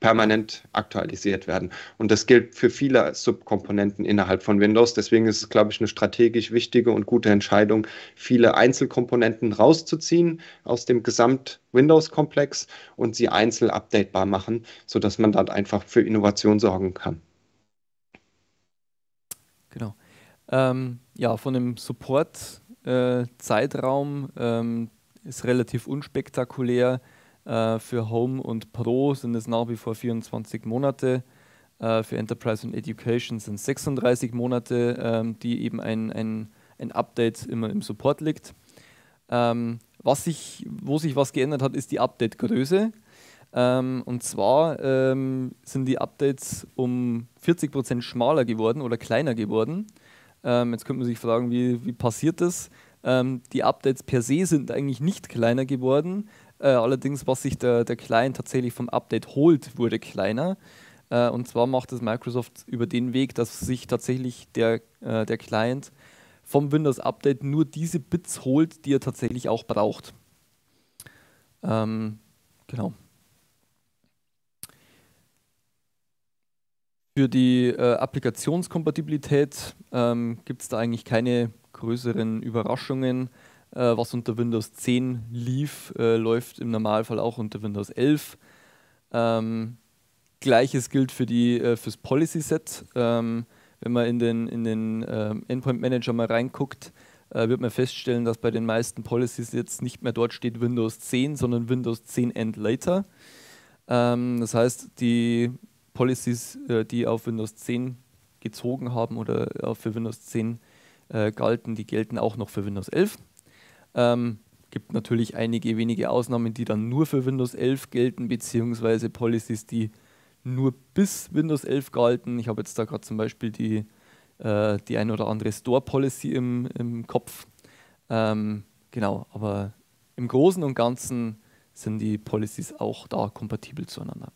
permanent aktualisiert werden. Und das gilt für viele Subkomponenten innerhalb von Windows. Deswegen ist es, glaube ich, eine strategisch wichtige und gute Entscheidung, viele Einzelkomponenten rauszuziehen aus dem Gesamt-Windows-Komplex und sie einzeln updatebar machen, sodass man dann einfach für Innovation sorgen kann. Genau. Ähm, ja, von dem Support-Zeitraum äh, ähm, ist relativ unspektakulär äh, für Home und Pro sind es nach wie vor 24 Monate. Äh, für Enterprise und Education sind es 36 Monate, ähm, die eben ein, ein, ein Update immer im Support liegt. Ähm, was sich, wo sich was geändert hat, ist die Update-Größe. Ähm, und zwar ähm, sind die Updates um 40% schmaler geworden oder kleiner geworden. Ähm, jetzt könnte man sich fragen, wie, wie passiert das? Ähm, die Updates per se sind eigentlich nicht kleiner geworden, äh, allerdings, was sich der, der Client tatsächlich vom Update holt, wurde kleiner. Äh, und zwar macht es Microsoft über den Weg, dass sich tatsächlich der, äh, der Client vom Windows Update nur diese Bits holt, die er tatsächlich auch braucht. Ähm, genau. Für die äh, Applikationskompatibilität ähm, gibt es da eigentlich keine größeren Überraschungen. Äh, was unter Windows 10 lief, äh, läuft im Normalfall auch unter Windows 11. Ähm, Gleiches gilt für die, äh, fürs Policy Set. Ähm, wenn man in den, in den ähm, Endpoint Manager mal reinguckt, wird man feststellen, dass bei den meisten Policies jetzt nicht mehr dort steht Windows 10, sondern Windows 10 and later. Ähm, das heißt, die Policies, die auf Windows 10 gezogen haben oder auch für Windows 10 äh, galten, die gelten auch noch für Windows 11. Ähm, gibt natürlich einige wenige Ausnahmen, die dann nur für Windows 11 gelten, beziehungsweise Policies, die nur bis Windows 11 galten. Ich habe jetzt da gerade zum Beispiel die, äh, die ein oder andere Store-Policy im, im Kopf. Ähm, genau, aber im Großen und Ganzen sind die Policies auch da kompatibel zueinander.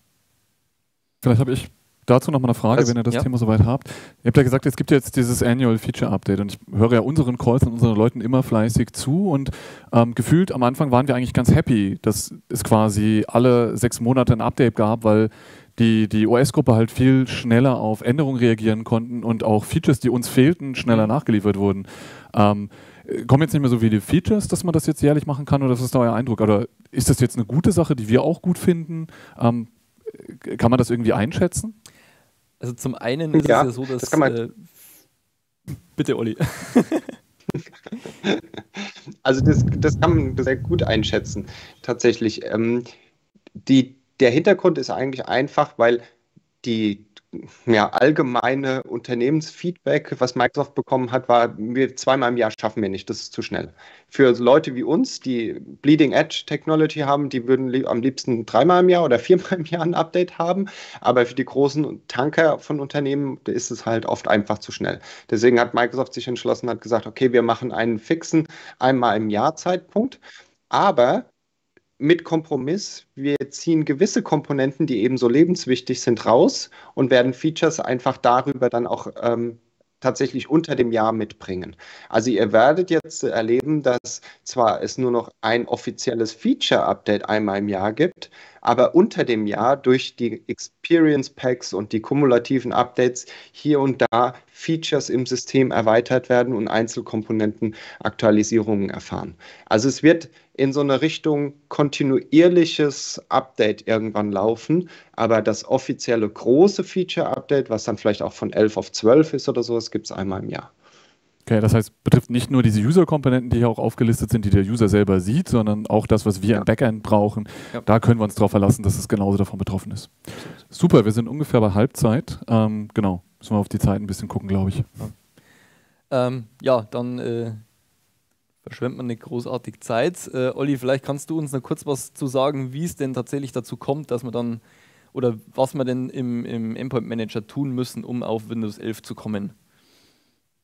Vielleicht habe ich dazu noch mal eine Frage, also, wenn ihr das ja. Thema soweit habt. Ihr habt ja gesagt, es gibt jetzt dieses Annual Feature Update und ich höre ja unseren Calls und unseren Leuten immer fleißig zu und ähm, gefühlt am Anfang waren wir eigentlich ganz happy, dass es quasi alle sechs Monate ein Update gab, weil die, die OS-Gruppe halt viel schneller auf Änderungen reagieren konnten und auch Features, die uns fehlten, schneller nachgeliefert wurden. Ähm, kommen jetzt nicht mehr so viele Features, dass man das jetzt jährlich machen kann oder was ist da euer Eindruck? Oder ist das jetzt eine gute Sache, die wir auch gut finden? Ähm, kann man das irgendwie einschätzen? Also zum einen ist ja, es ja so, dass. Das kann man äh, bitte, Olli. also das, das kann man sehr gut einschätzen, tatsächlich. Ähm, die, der Hintergrund ist eigentlich einfach, weil die ja, allgemeine Unternehmensfeedback, was Microsoft bekommen hat, war, wir zweimal im Jahr schaffen wir nicht, das ist zu schnell. Für Leute wie uns, die Bleeding Edge Technology haben, die würden li am liebsten dreimal im Jahr oder viermal im Jahr ein Update haben, aber für die großen Tanker von Unternehmen ist es halt oft einfach zu schnell. Deswegen hat Microsoft sich entschlossen, hat gesagt, okay, wir machen einen fixen einmal im Jahr Zeitpunkt, aber mit Kompromiss. Wir ziehen gewisse Komponenten, die ebenso lebenswichtig sind, raus und werden Features einfach darüber dann auch ähm, tatsächlich unter dem Jahr mitbringen. Also ihr werdet jetzt erleben, dass zwar es nur noch ein offizielles Feature-Update einmal im Jahr gibt, aber unter dem Jahr durch die Experience Packs und die kumulativen Updates hier und da Features im System erweitert werden und Einzelkomponenten Aktualisierungen erfahren. Also es wird in so eine Richtung kontinuierliches Update irgendwann laufen, aber das offizielle große Feature-Update, was dann vielleicht auch von 11 auf 12 ist oder so, das gibt es einmal im Jahr. Okay, das heißt, betrifft nicht nur diese User-Komponenten, die hier auch aufgelistet sind, die der User selber sieht, sondern auch das, was wir ja. im Backend brauchen. Ja. Da können wir uns darauf verlassen, dass es genauso davon betroffen ist. Super, wir sind ungefähr bei Halbzeit. Ähm, genau, müssen wir auf die Zeit ein bisschen gucken, glaube ich. Ja, ähm, ja dann äh, verschwendet man nicht großartig Zeit. Äh, Olli, vielleicht kannst du uns noch kurz was zu sagen, wie es denn tatsächlich dazu kommt, dass man dann oder was wir denn im, im Endpoint Manager tun müssen, um auf Windows 11 zu kommen.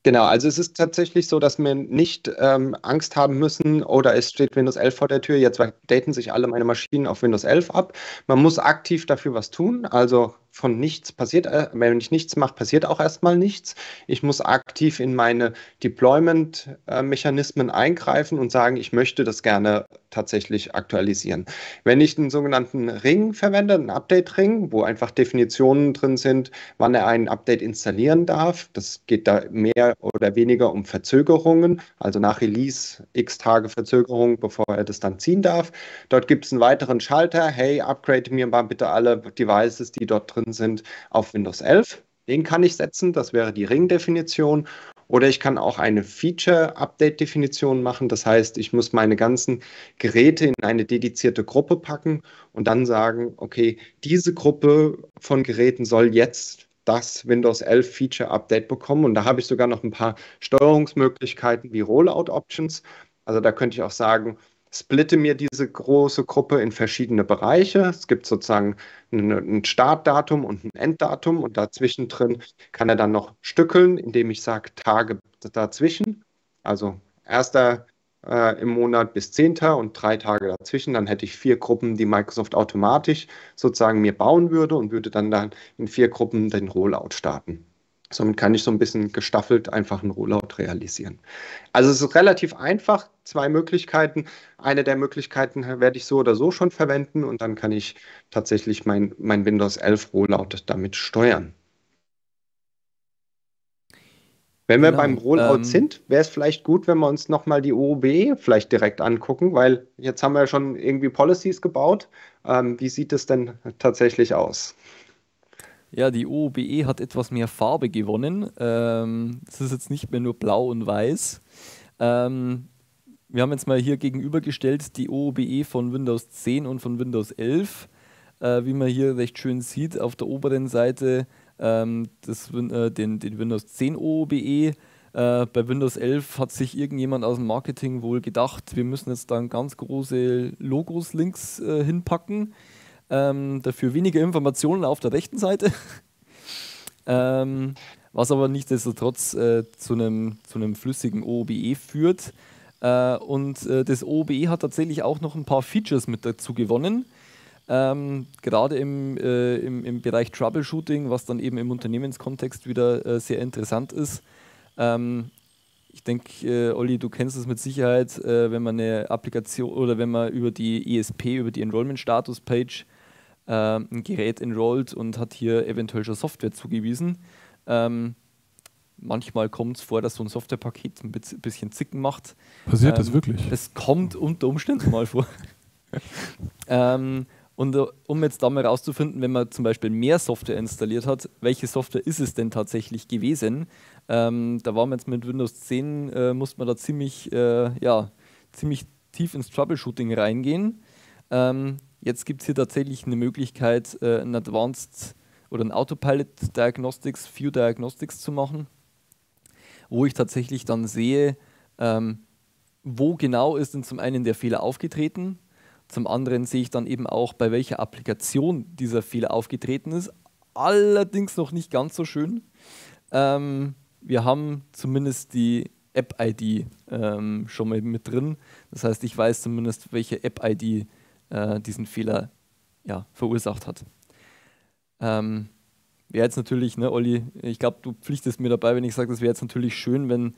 Genau, also es ist tatsächlich so, dass wir nicht ähm, Angst haben müssen, oder es steht Windows 11 vor der Tür, jetzt daten sich alle meine Maschinen auf Windows 11 ab. Man muss aktiv dafür was tun, also von nichts passiert, äh, wenn ich nichts mache, passiert auch erstmal nichts. Ich muss aktiv in meine Deployment-Mechanismen eingreifen und sagen, ich möchte das gerne tatsächlich aktualisieren. Wenn ich einen sogenannten Ring verwende, einen Update-Ring, wo einfach Definitionen drin sind, wann er ein Update installieren darf, das geht da mehr oder weniger um Verzögerungen, also nach Release x Tage Verzögerung, bevor er das dann ziehen darf. Dort gibt es einen weiteren Schalter, hey, upgrade mir mal bitte alle Devices, die dort drin sind, auf Windows 11. Den kann ich setzen, das wäre die Ring-Definition. Oder ich kann auch eine Feature-Update-Definition machen. Das heißt, ich muss meine ganzen Geräte in eine dedizierte Gruppe packen und dann sagen, okay, diese Gruppe von Geräten soll jetzt das Windows 11 Feature Update bekommen. Und da habe ich sogar noch ein paar Steuerungsmöglichkeiten wie Rollout Options. Also da könnte ich auch sagen, splitte mir diese große Gruppe in verschiedene Bereiche. Es gibt sozusagen ein Startdatum und ein Enddatum und dazwischen drin kann er dann noch stückeln, indem ich sage Tage dazwischen. Also erster äh, im Monat bis zehnter und drei Tage dazwischen. Dann hätte ich vier Gruppen, die Microsoft automatisch sozusagen mir bauen würde und würde dann, dann in vier Gruppen den Rollout starten. Somit kann ich so ein bisschen gestaffelt einfach einen Rollout realisieren. Also es ist relativ einfach, zwei Möglichkeiten. Eine der Möglichkeiten werde ich so oder so schon verwenden und dann kann ich tatsächlich mein, mein Windows 11 Rollout damit steuern. Wenn wir genau, beim Rollout ähm, sind, wäre es vielleicht gut, wenn wir uns nochmal die OOB vielleicht direkt angucken, weil jetzt haben wir ja schon irgendwie Policies gebaut. Ähm, wie sieht es denn tatsächlich aus? Ja, die OOBE hat etwas mehr Farbe gewonnen. Ähm, es ist jetzt nicht mehr nur blau und weiß. Ähm, wir haben jetzt mal hier gegenübergestellt die OOBE von Windows 10 und von Windows 11. Äh, wie man hier recht schön sieht, auf der oberen Seite ähm, das, äh, den, den Windows 10 OOBE. Äh, bei Windows 11 hat sich irgendjemand aus dem Marketing wohl gedacht, wir müssen jetzt dann ganz große Logos links äh, hinpacken. Ähm, dafür weniger Informationen auf der rechten Seite. ähm, was aber nichtsdestotrotz äh, zu einem zu flüssigen OOBE führt. Äh, und äh, das OBE hat tatsächlich auch noch ein paar Features mit dazu gewonnen. Ähm, gerade im, äh, im, im, Bereich Troubleshooting, was dann eben im Unternehmenskontext wieder äh, sehr interessant ist. Ähm, ich denke, äh, Olli, du kennst es mit Sicherheit, wenn man eine Applikation oder wenn man über die ESP, über die Enrollment-Status-Page äh, ein Gerät enrollt und hat hier eventuell schon Software zugewiesen. Ähm, manchmal kommt es vor, dass so ein Softwarepaket ein bisschen zicken macht. Passiert ähm, das wirklich? Das kommt unter Umständen mal vor. ähm, und uh, um jetzt da mal rauszufinden, wenn man zum Beispiel mehr Software installiert hat, welche Software ist es denn tatsächlich gewesen? Ähm, da waren wir jetzt mit Windows 10, äh, musste man da ziemlich, äh, ja, ziemlich tief ins Troubleshooting reingehen. Ähm, jetzt gibt es hier tatsächlich eine Möglichkeit, äh, ein Advanced oder ein Autopilot Diagnostics, View Diagnostics zu machen, wo ich tatsächlich dann sehe, ähm, wo genau ist denn zum einen der Fehler aufgetreten, zum anderen sehe ich dann eben auch, bei welcher Applikation dieser Fehler aufgetreten ist. Allerdings noch nicht ganz so schön. Ähm, wir haben zumindest die App-ID ähm, schon mal mit drin. Das heißt, ich weiß zumindest, welche App-ID äh, diesen Fehler ja, verursacht hat. Ähm, wäre jetzt natürlich, ne, Olli, ich glaube, du pflichtest mir dabei, wenn ich sage, das wäre jetzt natürlich schön, wenn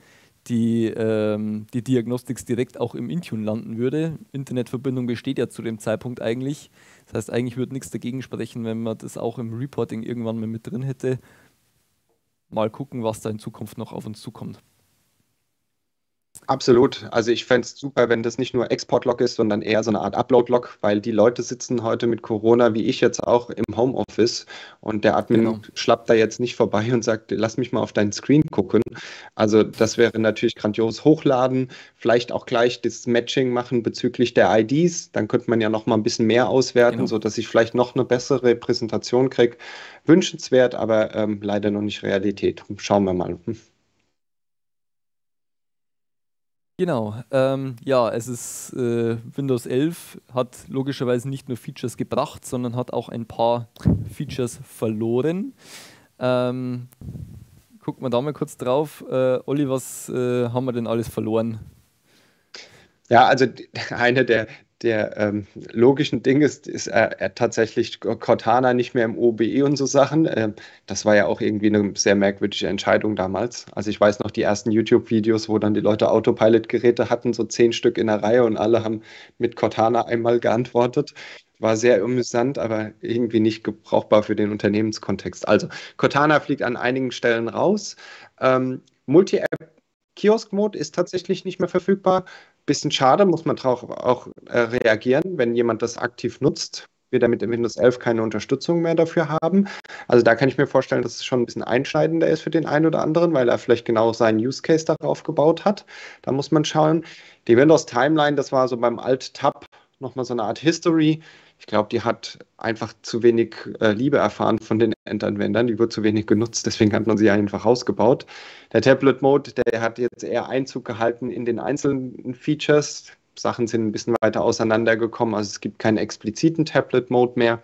die, ähm, die Diagnostics direkt auch im Intune landen würde. Internetverbindung besteht ja zu dem Zeitpunkt eigentlich. Das heißt, eigentlich würde nichts dagegen sprechen, wenn man das auch im Reporting irgendwann mal mit drin hätte. Mal gucken, was da in Zukunft noch auf uns zukommt. Absolut. Also ich fände es super, wenn das nicht nur Export-Log ist, sondern eher so eine Art Upload-Log, weil die Leute sitzen heute mit Corona, wie ich jetzt auch, im Homeoffice und der Admin genau. schlappt da jetzt nicht vorbei und sagt, lass mich mal auf deinen Screen gucken. Also das wäre natürlich grandios. Hochladen, vielleicht auch gleich das Matching machen bezüglich der IDs. Dann könnte man ja noch mal ein bisschen mehr auswerten, genau. sodass ich vielleicht noch eine bessere Präsentation kriege. Wünschenswert, aber ähm, leider noch nicht Realität. Schauen wir mal. Hm. Genau, ähm, ja, es ist äh, Windows 11 hat logischerweise nicht nur Features gebracht, sondern hat auch ein paar Features verloren. Ähm, gucken wir da mal kurz drauf. Äh, Olli, was äh, haben wir denn alles verloren? Ja, also eine der, der ähm, logischen Dinge ist, ist äh, tatsächlich Cortana nicht mehr im OBE und so Sachen. Äh, das war ja auch irgendwie eine sehr merkwürdige Entscheidung damals. Also ich weiß noch die ersten YouTube-Videos, wo dann die Leute Autopilot-Geräte hatten, so zehn Stück in der Reihe und alle haben mit Cortana einmal geantwortet. War sehr amüsant, aber irgendwie nicht gebrauchbar für den Unternehmenskontext. Also Cortana fliegt an einigen Stellen raus. Ähm, Multi-App Kiosk-Mode ist tatsächlich nicht mehr verfügbar bisschen schade, muss man darauf auch äh, reagieren, wenn jemand das aktiv nutzt, wir damit in Windows 11 keine Unterstützung mehr dafür haben. Also da kann ich mir vorstellen, dass es schon ein bisschen einschneidender ist für den einen oder anderen, weil er vielleicht genau seinen Use Case darauf gebaut hat. Da muss man schauen. Die Windows Timeline, das war so beim Alt-Tab nochmal so eine Art History. Ich glaube, die hat einfach zu wenig äh, Liebe erfahren von den Endanwendern. Die wird zu wenig genutzt, deswegen hat man sie einfach ausgebaut. Der Tablet-Mode, der hat jetzt eher Einzug gehalten in den einzelnen Features. Sachen sind ein bisschen weiter auseinandergekommen. Also es gibt keinen expliziten Tablet-Mode mehr.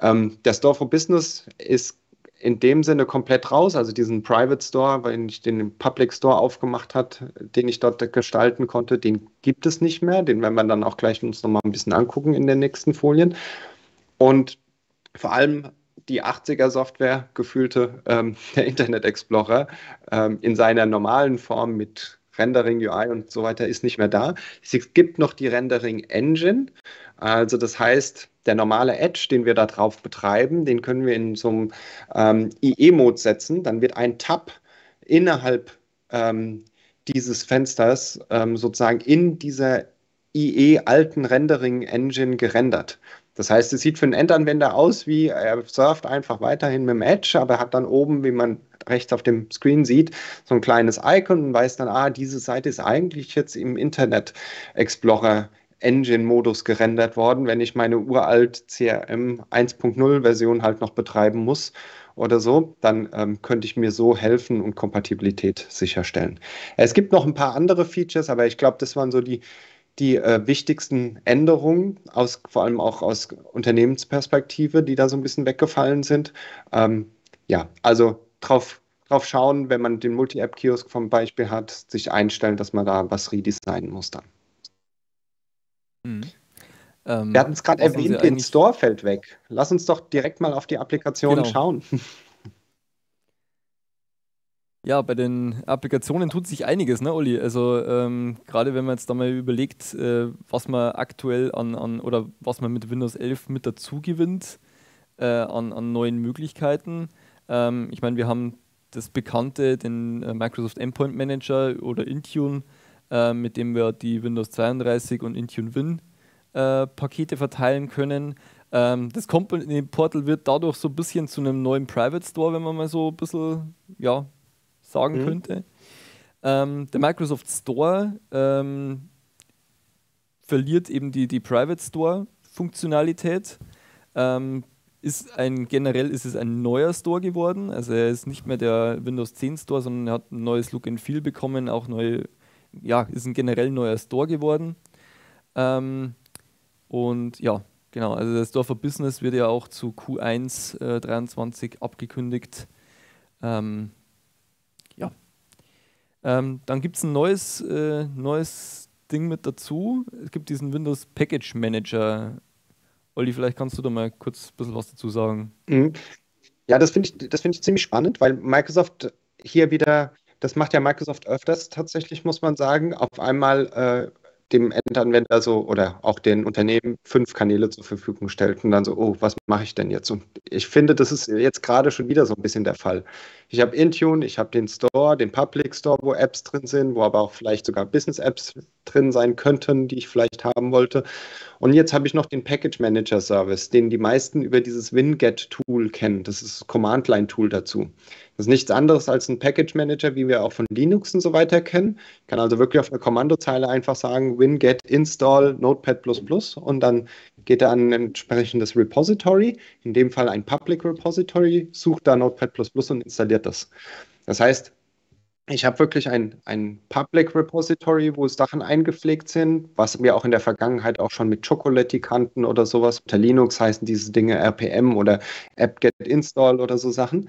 Ähm, der Store for Business ist in dem Sinne komplett raus. Also diesen Private Store, weil ich den Public Store aufgemacht hat, den ich dort gestalten konnte, den gibt es nicht mehr. Den werden wir dann auch gleich uns nochmal ein bisschen angucken in den nächsten Folien. Und vor allem die 80er Software, gefühlte ähm, der Internet Explorer ähm, in seiner normalen Form mit Rendering UI und so weiter ist nicht mehr da. Es gibt noch die Rendering Engine. Also das heißt, der normale Edge, den wir da drauf betreiben, den können wir in so einem ähm, IE-Mode setzen. Dann wird ein Tab innerhalb ähm, dieses Fensters ähm, sozusagen in dieser IE-alten Rendering-Engine gerendert. Das heißt, es sieht für einen Endanwender aus, wie er surft einfach weiterhin mit dem Edge, aber hat dann oben, wie man rechts auf dem Screen sieht, so ein kleines Icon und weiß dann, ah, diese Seite ist eigentlich jetzt im Internet Explorer Engine-Modus gerendert worden, wenn ich meine uralt CRM 1.0 Version halt noch betreiben muss oder so, dann ähm, könnte ich mir so helfen und Kompatibilität sicherstellen. Es gibt noch ein paar andere Features, aber ich glaube, das waren so die, die äh, wichtigsten Änderungen, aus, vor allem auch aus Unternehmensperspektive, die da so ein bisschen weggefallen sind. Ähm, ja, also drauf drauf schauen, wenn man den Multi-App-Kiosk vom Beispiel hat, sich einstellen, dass man da was redesignen muss dann. Mhm. Ähm, Wir hatten es gerade erwähnt, den Store fällt weg. Lass uns doch direkt mal auf die Applikation genau. schauen. Ja, bei den Applikationen tut sich einiges, ne, Olli? Also ähm, gerade wenn man jetzt da mal überlegt, äh, was man aktuell an, an oder was man mit Windows 11 mit dazu gewinnt äh, an, an neuen Möglichkeiten. Ähm, ich meine, wir haben das bekannte, den äh, Microsoft Endpoint Manager oder Intune, äh, mit dem wir die Windows 32 und Intune Win äh, Pakete verteilen können. Ähm, das Company Portal wird dadurch so ein bisschen zu einem neuen Private Store, wenn man mal so ein bisschen ja, sagen mhm. könnte. Ähm, der Microsoft Store ähm, verliert eben die, die Private Store Funktionalität. Ähm, ist ein, generell ist es ein neuer Store geworden. Also er ist nicht mehr der Windows 10 Store, sondern er hat ein neues Look and Feel bekommen, auch neue, ja, ist ein generell neuer Store geworden. Ähm, und ja, genau, also Store for Business wird ja auch zu Q1 äh, 23 abgekündigt. Ähm, ja. Ähm, dann gibt es ein neues, äh, neues Ding mit dazu. Es gibt diesen Windows Package Manager. Olli, vielleicht kannst du da mal kurz ein bisschen was dazu sagen. Mhm. Ja, das finde ich, find ich ziemlich spannend, weil Microsoft hier wieder, das macht ja Microsoft öfters tatsächlich, muss man sagen, auf einmal äh, dem Endanwender so oder auch den Unternehmen fünf Kanäle zur Verfügung stellt und dann so, oh, was mache ich denn jetzt? Und ich finde, das ist jetzt gerade schon wieder so ein bisschen der Fall. Ich habe Intune, ich habe den Store, den Public Store, wo Apps drin sind, wo aber auch vielleicht sogar Business-Apps drin sein könnten, die ich vielleicht haben wollte. Und jetzt habe ich noch den Package Manager Service, den die meisten über dieses Winget-Tool kennen. Das ist Command-Line-Tool dazu. Das ist nichts anderes als ein Package Manager, wie wir auch von Linux und so weiter kennen. Ich kann also wirklich auf einer Kommandozeile einfach sagen, winget install notepad++ und dann geht er an ein entsprechendes Repository, in dem Fall ein Public Repository, sucht da notepad++ und installiert das. Das heißt, ich habe wirklich ein, ein Public Repository, wo Sachen eingepflegt sind, was wir auch in der Vergangenheit auch schon mit Chocolatey kannten oder sowas. Unter Linux heißen diese Dinge RPM oder apt-get install oder so Sachen.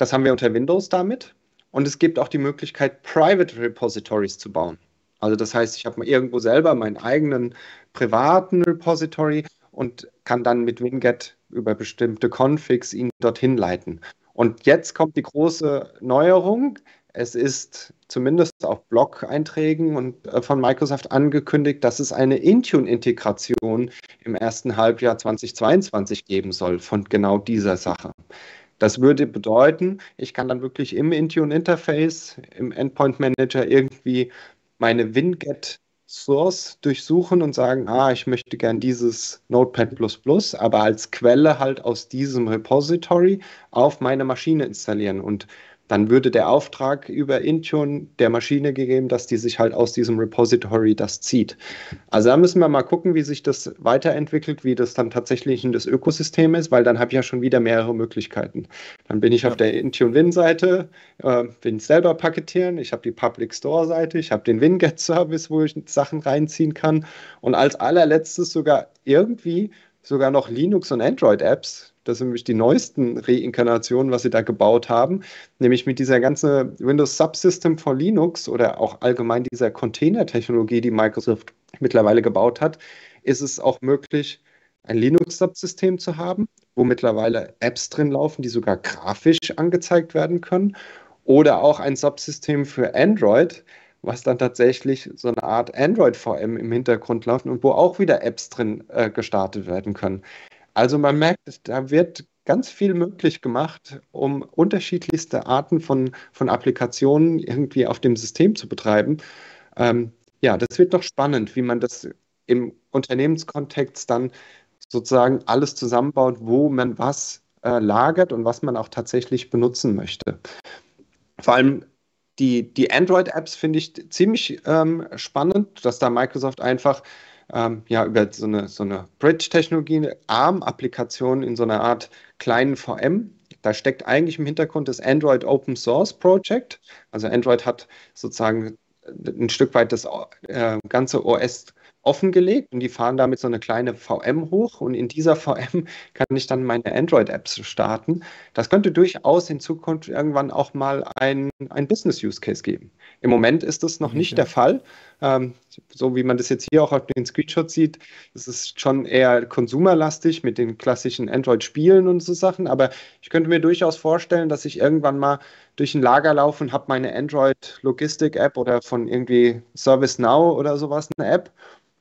Das haben wir unter Windows damit. Und es gibt auch die Möglichkeit, Private Repositories zu bauen. Also das heißt, ich habe irgendwo selber meinen eigenen privaten Repository und kann dann mit Winget über bestimmte Configs ihn dorthin leiten. Und jetzt kommt die große Neuerung. Es ist zumindest auf Blog-Einträgen und äh, von Microsoft angekündigt, dass es eine Intune-Integration im ersten Halbjahr 2022 geben soll von genau dieser Sache. Das würde bedeuten, ich kann dann wirklich im Intune Interface, im Endpoint Manager irgendwie meine Winget Source durchsuchen und sagen, ah, ich möchte gern dieses Notepad++, aber als Quelle halt aus diesem Repository auf meine Maschine installieren. Und dann würde der Auftrag über Intune der Maschine gegeben, dass die sich halt aus diesem Repository das zieht. Also da müssen wir mal gucken, wie sich das weiterentwickelt, wie das dann tatsächlich in das Ökosystem ist, weil dann habe ich ja schon wieder mehrere Möglichkeiten. Dann bin ich ja. auf der Intune Win-Seite, äh, will selber paketieren, ich habe die Public Store-Seite, ich habe den Winget-Service, wo ich Sachen reinziehen kann und als allerletztes sogar irgendwie sogar noch Linux- und Android-Apps, das sind nämlich die neuesten Reinkarnationen, was sie da gebaut haben, nämlich mit dieser ganzen Windows Subsystem for Linux oder auch allgemein dieser Container-Technologie, die Microsoft mittlerweile gebaut hat, ist es auch möglich, ein Linux-Subsystem zu haben, wo mittlerweile Apps drin laufen, die sogar grafisch angezeigt werden können. Oder auch ein Subsystem für Android, was dann tatsächlich so eine Art Android-VM im Hintergrund läuft und wo auch wieder Apps drin äh, gestartet werden können. Also man merkt, da wird ganz viel möglich gemacht, um unterschiedlichste Arten von, von Applikationen irgendwie auf dem System zu betreiben. Ähm, ja, das wird doch spannend, wie man das im Unternehmenskontext dann sozusagen alles zusammenbaut, wo man was äh, lagert und was man auch tatsächlich benutzen möchte. Vor allem die, die Android-Apps finde ich ziemlich ähm, spannend, dass da Microsoft einfach ähm, ja, über so eine, so eine Bridge-Technologie, ARM-Applikation in so einer Art kleinen VM. Da steckt eigentlich im Hintergrund das Android Open Source Project. Also Android hat sozusagen ein Stück weit das äh, ganze OS offengelegt und die fahren damit so eine kleine VM hoch und in dieser VM kann ich dann meine Android-Apps starten. Das könnte durchaus in Zukunft irgendwann auch mal ein, ein Business-Use-Case geben. Im Moment ist das noch nicht der Fall. Ähm, so wie man das jetzt hier auch auf den Screenshots sieht, das ist schon eher konsumerlastig mit den klassischen Android-Spielen und so Sachen. Aber ich könnte mir durchaus vorstellen, dass ich irgendwann mal durch ein Lager laufe und habe meine Android-Logistik-App oder von irgendwie ServiceNow oder sowas eine App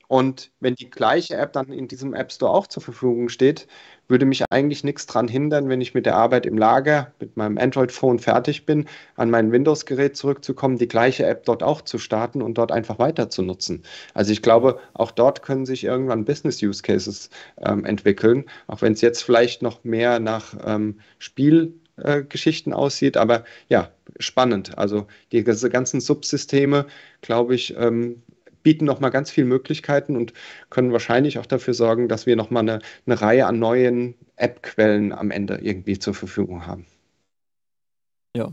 und wenn die gleiche App dann in diesem App Store auch zur Verfügung steht, würde mich eigentlich nichts daran hindern, wenn ich mit der Arbeit im Lager, mit meinem Android-Phone fertig bin, an mein Windows-Gerät zurückzukommen, die gleiche App dort auch zu starten und dort einfach weiter zu nutzen. Also ich glaube, auch dort können sich irgendwann Business-Use-Cases ähm, entwickeln, auch wenn es jetzt vielleicht noch mehr nach ähm, Spielgeschichten äh, aussieht, aber ja, spannend. Also diese ganzen Subsysteme, glaube ich, ähm, bieten nochmal ganz viele Möglichkeiten und können wahrscheinlich auch dafür sorgen, dass wir nochmal eine, eine Reihe an neuen App-Quellen am Ende irgendwie zur Verfügung haben. Ja.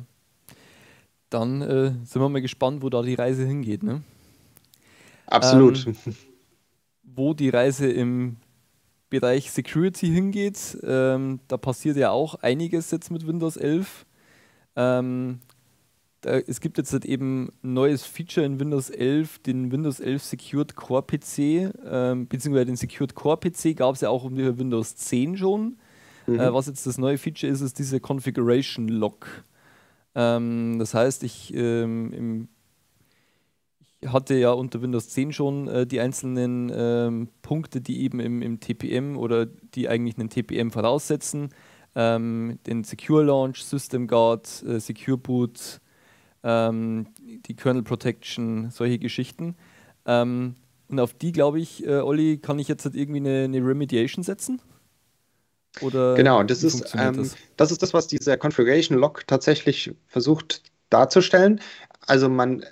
Dann äh, sind wir mal gespannt, wo da die Reise hingeht. Ne? Absolut. Ähm, wo die Reise im Bereich Security hingeht, ähm, da passiert ja auch einiges jetzt mit Windows 11. Ähm, äh, es gibt jetzt halt eben ein neues Feature in Windows 11, den Windows 11 Secured Core PC, ähm, beziehungsweise den Secured Core PC gab es ja auch unter Windows 10 schon. Mhm. Äh, was jetzt das neue Feature ist, ist diese Configuration Lock. Ähm, das heißt, ich, ähm, ich, hatte ja unter Windows 10 schon äh, die einzelnen ähm, Punkte, die eben im, im, TPM oder die eigentlich einen TPM voraussetzen. Ähm, den Secure Launch, System Guard, äh, Secure Boot, ähm, die Kernel Protection, solche Geschichten. Ähm, und auf die, glaube ich, äh, Olli, kann ich jetzt halt irgendwie eine, eine Remediation setzen? Oder genau, das ist, ähm, das? das? ist das, was dieser Configuration Lock tatsächlich versucht darzustellen. Also man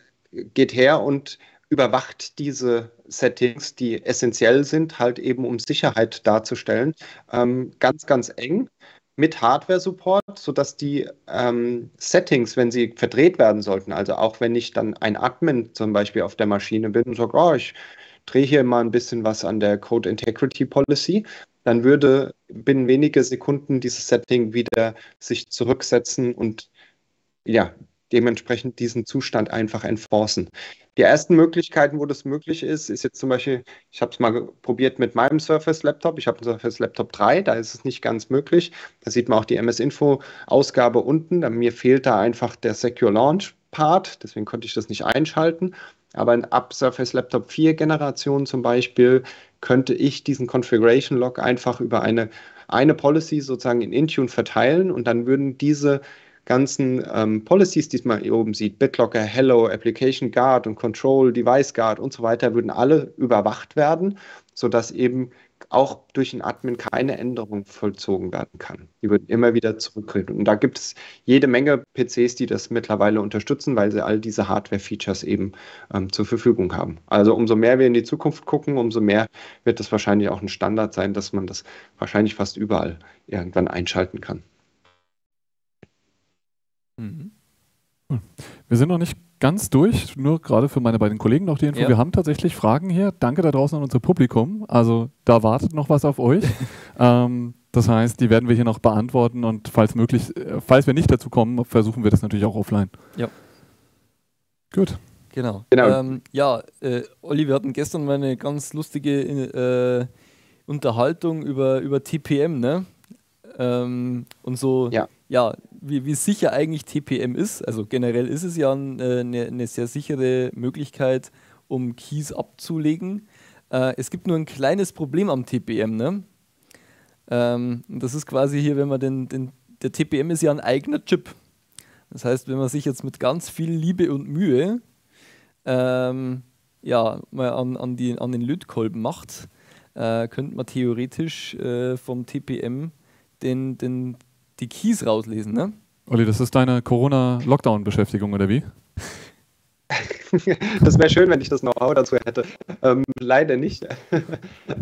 geht her und überwacht diese Settings, die essentiell sind, halt eben um Sicherheit darzustellen, ähm, ganz, ganz eng mit Hardware-Support, sodass die ähm, Settings, wenn sie verdreht werden sollten, also auch wenn ich dann ein Admin zum Beispiel auf der Maschine bin und sage, oh, ich drehe hier mal ein bisschen was an der Code Integrity Policy, dann würde binnen wenige Sekunden dieses Setting wieder sich zurücksetzen und ja, dementsprechend diesen Zustand einfach enforcen. Die ersten Möglichkeiten, wo das möglich ist, ist jetzt zum Beispiel, ich habe es mal probiert mit meinem Surface Laptop. Ich habe einen Surface Laptop 3, da ist es nicht ganz möglich. Da sieht man auch die MS Info Ausgabe unten. Mir fehlt da einfach der Secure Launch Part, deswegen konnte ich das nicht einschalten. Aber ab Surface Laptop 4 Generation zum Beispiel könnte ich diesen Configuration Log einfach über eine, eine Policy sozusagen in Intune verteilen und dann würden diese ganzen ähm, Policies, die man hier oben sieht, BitLocker, Hello, Application Guard und Control, Device Guard und so weiter, würden alle überwacht werden, sodass eben auch durch einen Admin keine Änderung vollzogen werden kann. Die würden immer wieder zurücktreten. Und da gibt es jede Menge PCs, die das mittlerweile unterstützen, weil sie all diese Hardware-Features eben ähm, zur Verfügung haben. Also umso mehr wir in die Zukunft gucken, umso mehr wird das wahrscheinlich auch ein Standard sein, dass man das wahrscheinlich fast überall irgendwann einschalten kann. Mhm. Wir sind noch nicht ganz durch, nur gerade für meine beiden Kollegen noch die Info. Ja. Wir haben tatsächlich Fragen hier. Danke da draußen an unser Publikum. Also da wartet noch was auf euch. ähm, das heißt, die werden wir hier noch beantworten und falls möglich, äh, falls wir nicht dazu kommen, versuchen wir das natürlich auch offline. Ja. Gut. Genau. genau. Ähm, ja, äh, Olli, wir hatten gestern mal eine ganz lustige äh, Unterhaltung über, über TPM, ne? Ähm, und so, ja, ja wie, wie sicher eigentlich TPM ist. Also generell ist es ja eine, äh, eine sehr sichere Möglichkeit, um Keys abzulegen. Äh, es gibt nur ein kleines Problem am TPM. Ne? Ähm, das ist quasi hier, wenn man den, den, der TPM ist ja ein eigener Chip. Das heißt, wenn man sich jetzt mit ganz viel Liebe und Mühe ähm, ja, mal an, an, die, an den Lötkolben macht, äh, könnte man theoretisch äh, vom TPM den, den, die Keys rauslesen, ne? Olli, das ist deine Corona-Lockdown-Beschäftigung, oder wie? das wäre schön, wenn ich das Know-how dazu hätte. Ähm, leider nicht.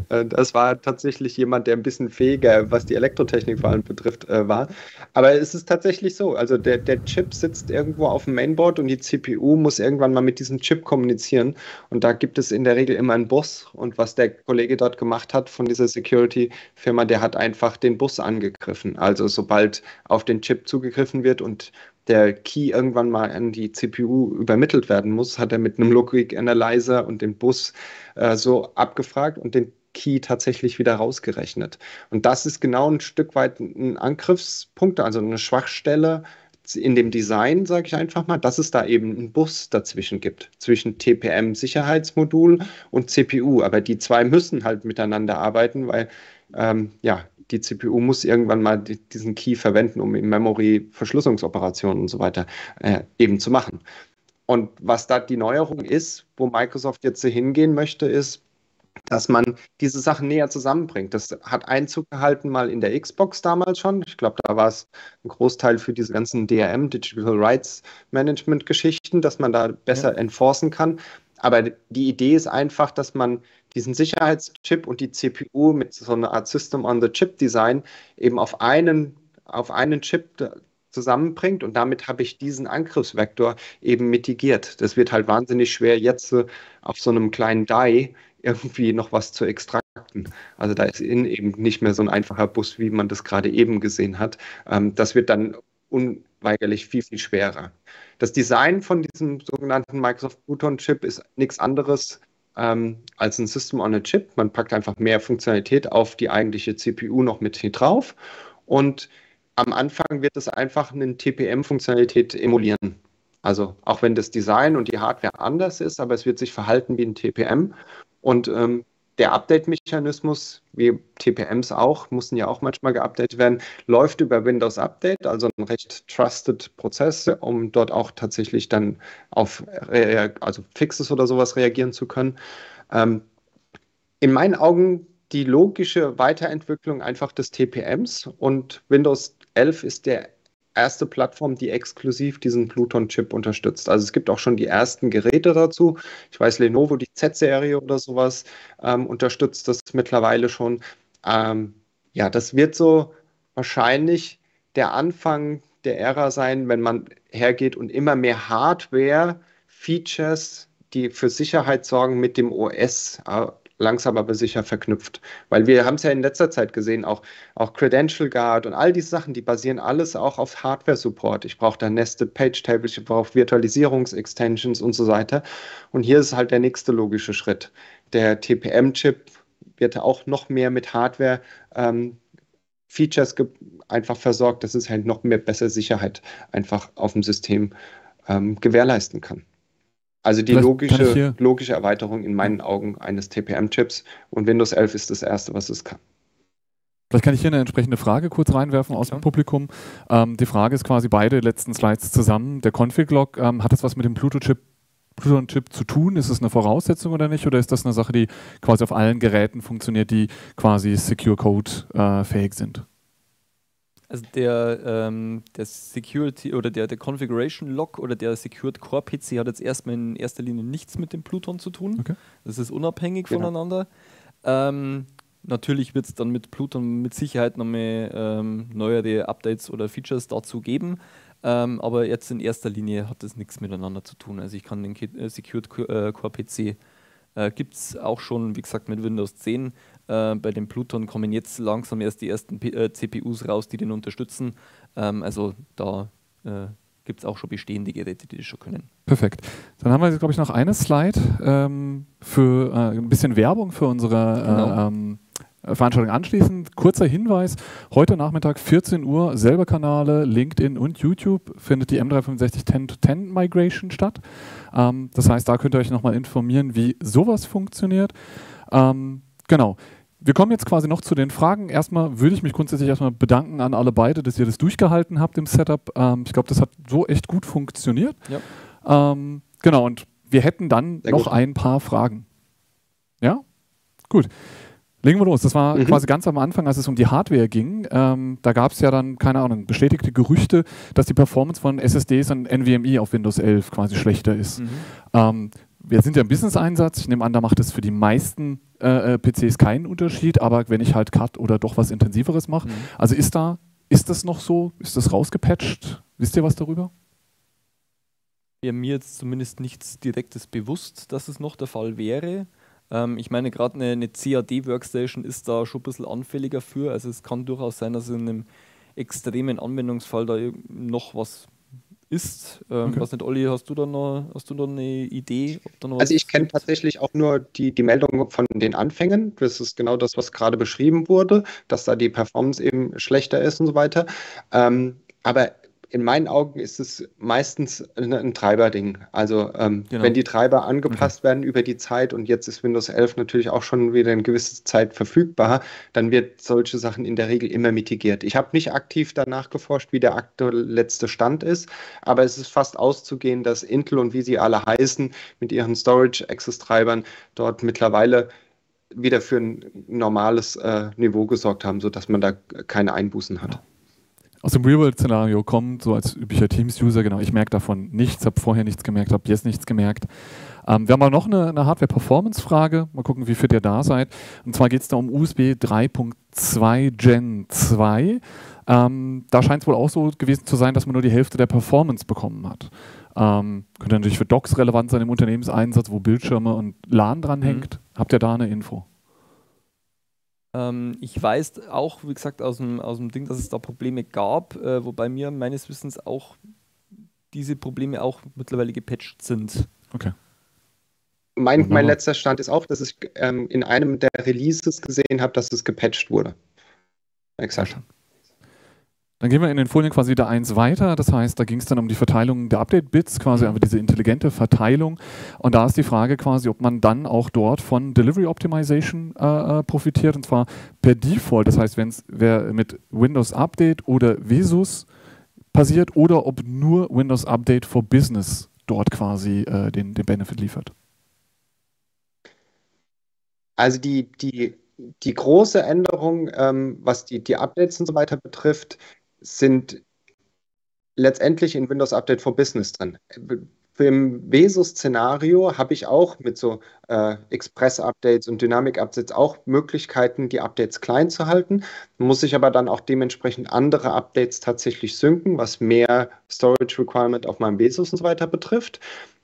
Äh, das war tatsächlich jemand, der ein bisschen fähiger, was die Elektrotechnik vor allem betrifft, äh, war. Aber es ist tatsächlich so. Also der, der Chip sitzt irgendwo auf dem Mainboard und die CPU muss irgendwann mal mit diesem Chip kommunizieren. Und da gibt es in der Regel immer einen Bus. Und was der Kollege dort gemacht hat von dieser Security-Firma, der hat einfach den Bus angegriffen. Also sobald auf den Chip zugegriffen wird und der Key irgendwann mal an die CPU übermittelt werden muss, hat er mit einem Logic Analyzer und dem Bus äh, so abgefragt und den Key tatsächlich wieder rausgerechnet. Und das ist genau ein Stück weit ein Angriffspunkt, also eine Schwachstelle in dem Design, sage ich einfach mal, dass es da eben einen Bus dazwischen gibt, zwischen TPM-Sicherheitsmodul und CPU. Aber die zwei müssen halt miteinander arbeiten, weil ähm, ja, die CPU muss irgendwann mal die, diesen Key verwenden, um in Memory Verschlüsselungsoperationen und so weiter äh, eben zu machen. Und was da die Neuerung ist, wo Microsoft jetzt hingehen möchte, ist, dass man diese Sachen näher zusammenbringt. Das hat Einzug gehalten mal in der Xbox damals schon. Ich glaube, da war es ein Großteil für diese ganzen DRM, Digital Rights Management Geschichten, dass man da besser ja. enforcen kann. Aber die Idee ist einfach, dass man diesen Sicherheitschip und die CPU mit so einer Art System on the Chip Design eben auf einen, auf einen Chip zusammenbringt und damit habe ich diesen Angriffsvektor eben mitigiert. Das wird halt wahnsinnig schwer, jetzt auf so einem kleinen Die irgendwie noch was zu extrakten. Also da ist in eben nicht mehr so ein einfacher Bus, wie man das gerade eben gesehen hat. Ähm, das wird dann unweigerlich viel, viel schwerer. Das Design von diesem sogenannten Microsoft Pluton Chip ist nichts anderes ähm, als ein System on a Chip. Man packt einfach mehr Funktionalität auf die eigentliche CPU noch mit drauf und am Anfang wird es einfach eine TPM-Funktionalität emulieren. Also auch wenn das Design und die Hardware anders ist, aber es wird sich verhalten wie ein TPM. Und ähm, der Update-Mechanismus, wie TPMs auch, mussten ja auch manchmal geupdatet werden, läuft über Windows Update, also ein recht trusted Prozess, um dort auch tatsächlich dann auf also Fixes oder sowas reagieren zu können. Ähm, in meinen Augen die logische Weiterentwicklung einfach des TPMs und Windows 11 ist der erste Plattform, die exklusiv diesen Pluton-Chip unterstützt. Also es gibt auch schon die ersten Geräte dazu. Ich weiß, Lenovo, die Z-Serie oder sowas, ähm, unterstützt das mittlerweile schon. Ähm, ja, das wird so wahrscheinlich der Anfang der Ära sein, wenn man hergeht und immer mehr Hardware-Features, die für Sicherheit sorgen, mit dem OS äh, langsam aber sicher verknüpft. Weil wir haben es ja in letzter Zeit gesehen, auch, auch Credential Guard und all diese Sachen, die basieren alles auch auf Hardware-Support. Ich brauche da Nested Page Table, ich brauche Virtualisierungsextensions und so weiter. Und hier ist halt der nächste logische Schritt. Der TPM-Chip wird auch noch mehr mit Hardware ähm, Features einfach versorgt, dass es halt noch mehr bessere Sicherheit einfach auf dem System ähm, gewährleisten kann. Also die logische, logische Erweiterung in meinen Augen eines TPM-Chips und Windows 11 ist das erste, was es kann. Vielleicht kann ich hier eine entsprechende Frage kurz reinwerfen aus ja. dem Publikum. Ähm, die Frage ist quasi beide letzten Slides zusammen. Der Config-Log, ähm, hat das was mit dem Pluto-Chip Pluton-Chip zu tun? Ist es eine Voraussetzung oder nicht? Oder ist das eine Sache, die quasi auf allen Geräten funktioniert, die quasi Secure Code äh, fähig sind? Also der, ähm, der Security oder der, der Configuration Log oder der Secured Core PC hat jetzt erstmal in erster Linie nichts mit dem Pluton zu tun. Okay. Das ist unabhängig genau. voneinander. Ähm, natürlich wird es dann mit Pluton mit Sicherheit nochmal ähm, neuere Updates oder Features dazu geben. Ähm, aber jetzt in erster Linie hat das nichts miteinander zu tun. Also ich kann den äh, Secured äh, Core PC äh, gibt es auch schon, wie gesagt, mit Windows 10 äh, bei den Pluton kommen jetzt langsam erst die ersten P äh, CPUs raus, die den unterstützen. Ähm, also da äh, gibt es auch schon bestehende Geräte, die das schon können. Perfekt. Dann haben wir jetzt, glaube ich, noch eine Slide ähm, für äh, ein bisschen Werbung für unsere äh, genau. ähm, Veranstaltung anschließend. Kurzer Hinweis: Heute Nachmittag 14 Uhr, selber Kanale, LinkedIn und YouTube findet die M365 10-to-10 Migration statt. Ähm, das heißt, da könnt ihr euch nochmal informieren, wie sowas funktioniert. Ähm, Genau. Wir kommen jetzt quasi noch zu den Fragen. Erstmal würde ich mich grundsätzlich erstmal bedanken an alle beide, dass ihr das durchgehalten habt im Setup. Ähm, ich glaube, das hat so echt gut funktioniert. Ja. Ähm, genau, und wir hätten dann Sehr noch gut. ein paar Fragen. Ja? Gut. Legen wir los. Das war mhm. quasi ganz am Anfang, als es um die Hardware ging. Ähm, da gab es ja dann, keine Ahnung, bestätigte Gerüchte, dass die Performance von SSDs und NVMe auf Windows 11 quasi schlechter ist. Mhm. Ähm, wir sind ja im Business-Einsatz. Ich nehme an, da macht es für die meisten äh, äh PCs keinen Unterschied. Aber wenn ich halt Cut oder doch was Intensiveres mache, mhm. also ist da, ist das noch so? Ist das rausgepatcht? Wisst ihr was darüber? Ja, mir jetzt zumindest nichts Direktes bewusst, dass es noch der Fall wäre. Ähm, ich meine, gerade eine, eine CAD-Workstation ist da schon ein bisschen anfälliger für. Also es kann durchaus sein, dass in einem extremen Anwendungsfall da noch was ist. Ähm, okay. Was nicht, Olli, hast du da noch, hast du da eine Idee? also ich kenne tatsächlich auch nur die, die Meldung von den Anfängen. Das ist genau das, was gerade beschrieben wurde, dass da die Performance eben schlechter ist und so weiter. Ähm, aber in meinen Augen ist es meistens ein, ein Treiberding. Also ähm, genau. wenn die Treiber angepasst okay. werden über die Zeit und jetzt ist Windows 11 natürlich auch schon wieder eine gewisse Zeit verfügbar, dann wird solche Sachen in der Regel immer mitigiert. Ich habe nicht aktiv danach geforscht, wie der aktuelle letzte Stand ist, aber es ist fast auszugehen, dass Intel und wie sie alle heißen mit ihren Storage Access Treibern dort mittlerweile wieder für ein normales äh, Niveau gesorgt haben, sodass man da keine Einbußen hat aus dem Real-World-Szenario kommt, so als üblicher Teams-User, genau, ich merke davon nichts, habe vorher nichts gemerkt, habe jetzt nichts gemerkt. Ähm, wir haben aber noch eine, eine Hardware-Performance-Frage, mal gucken, wie fit ihr da seid. Und zwar geht es da um USB 3.2 Gen 2. Ähm, da scheint es wohl auch so gewesen zu sein, dass man nur die Hälfte der Performance bekommen hat. Ähm, könnte natürlich für Docs relevant sein im Unternehmenseinsatz, wo Bildschirme und LAN dranhängt. Mhm. Habt ihr da eine Info? Ähm, ich weiß auch, wie gesagt, aus dem, aus dem Ding, dass es da Probleme gab, äh, wobei mir meines Wissens auch diese Probleme auch mittlerweile gepatcht sind. Okay. Mein, mein letzter Stand ist auch, dass ich ähm, in einem der Releases gesehen habe, dass es gepatcht wurde. Exakt. Dann gehen wir in den Folien quasi wieder eins weiter. Das heißt, da ging es dann um die Verteilung der Update-Bits, quasi einfach diese intelligente Verteilung. Und da ist die Frage quasi, ob man dann auch dort von Delivery Optimization äh, äh profitiert. Und zwar per Default. Das heißt, wenn es mit Windows Update oder Vesus passiert oder ob nur Windows Update for Business dort quasi äh, den, den Benefit liefert. Also die, die, die große Änderung, ähm, was die, die Updates und so weiter betrifft, sind letztendlich in Windows Update for Business drin. Im Vesus-Szenario habe ich auch mit so äh, Express-Updates und Dynamic-Updates auch Möglichkeiten, die Updates klein zu halten. Muss ich aber dann auch dementsprechend andere Updates tatsächlich synken, was mehr Storage Requirement auf meinem Vesus und so weiter betrifft.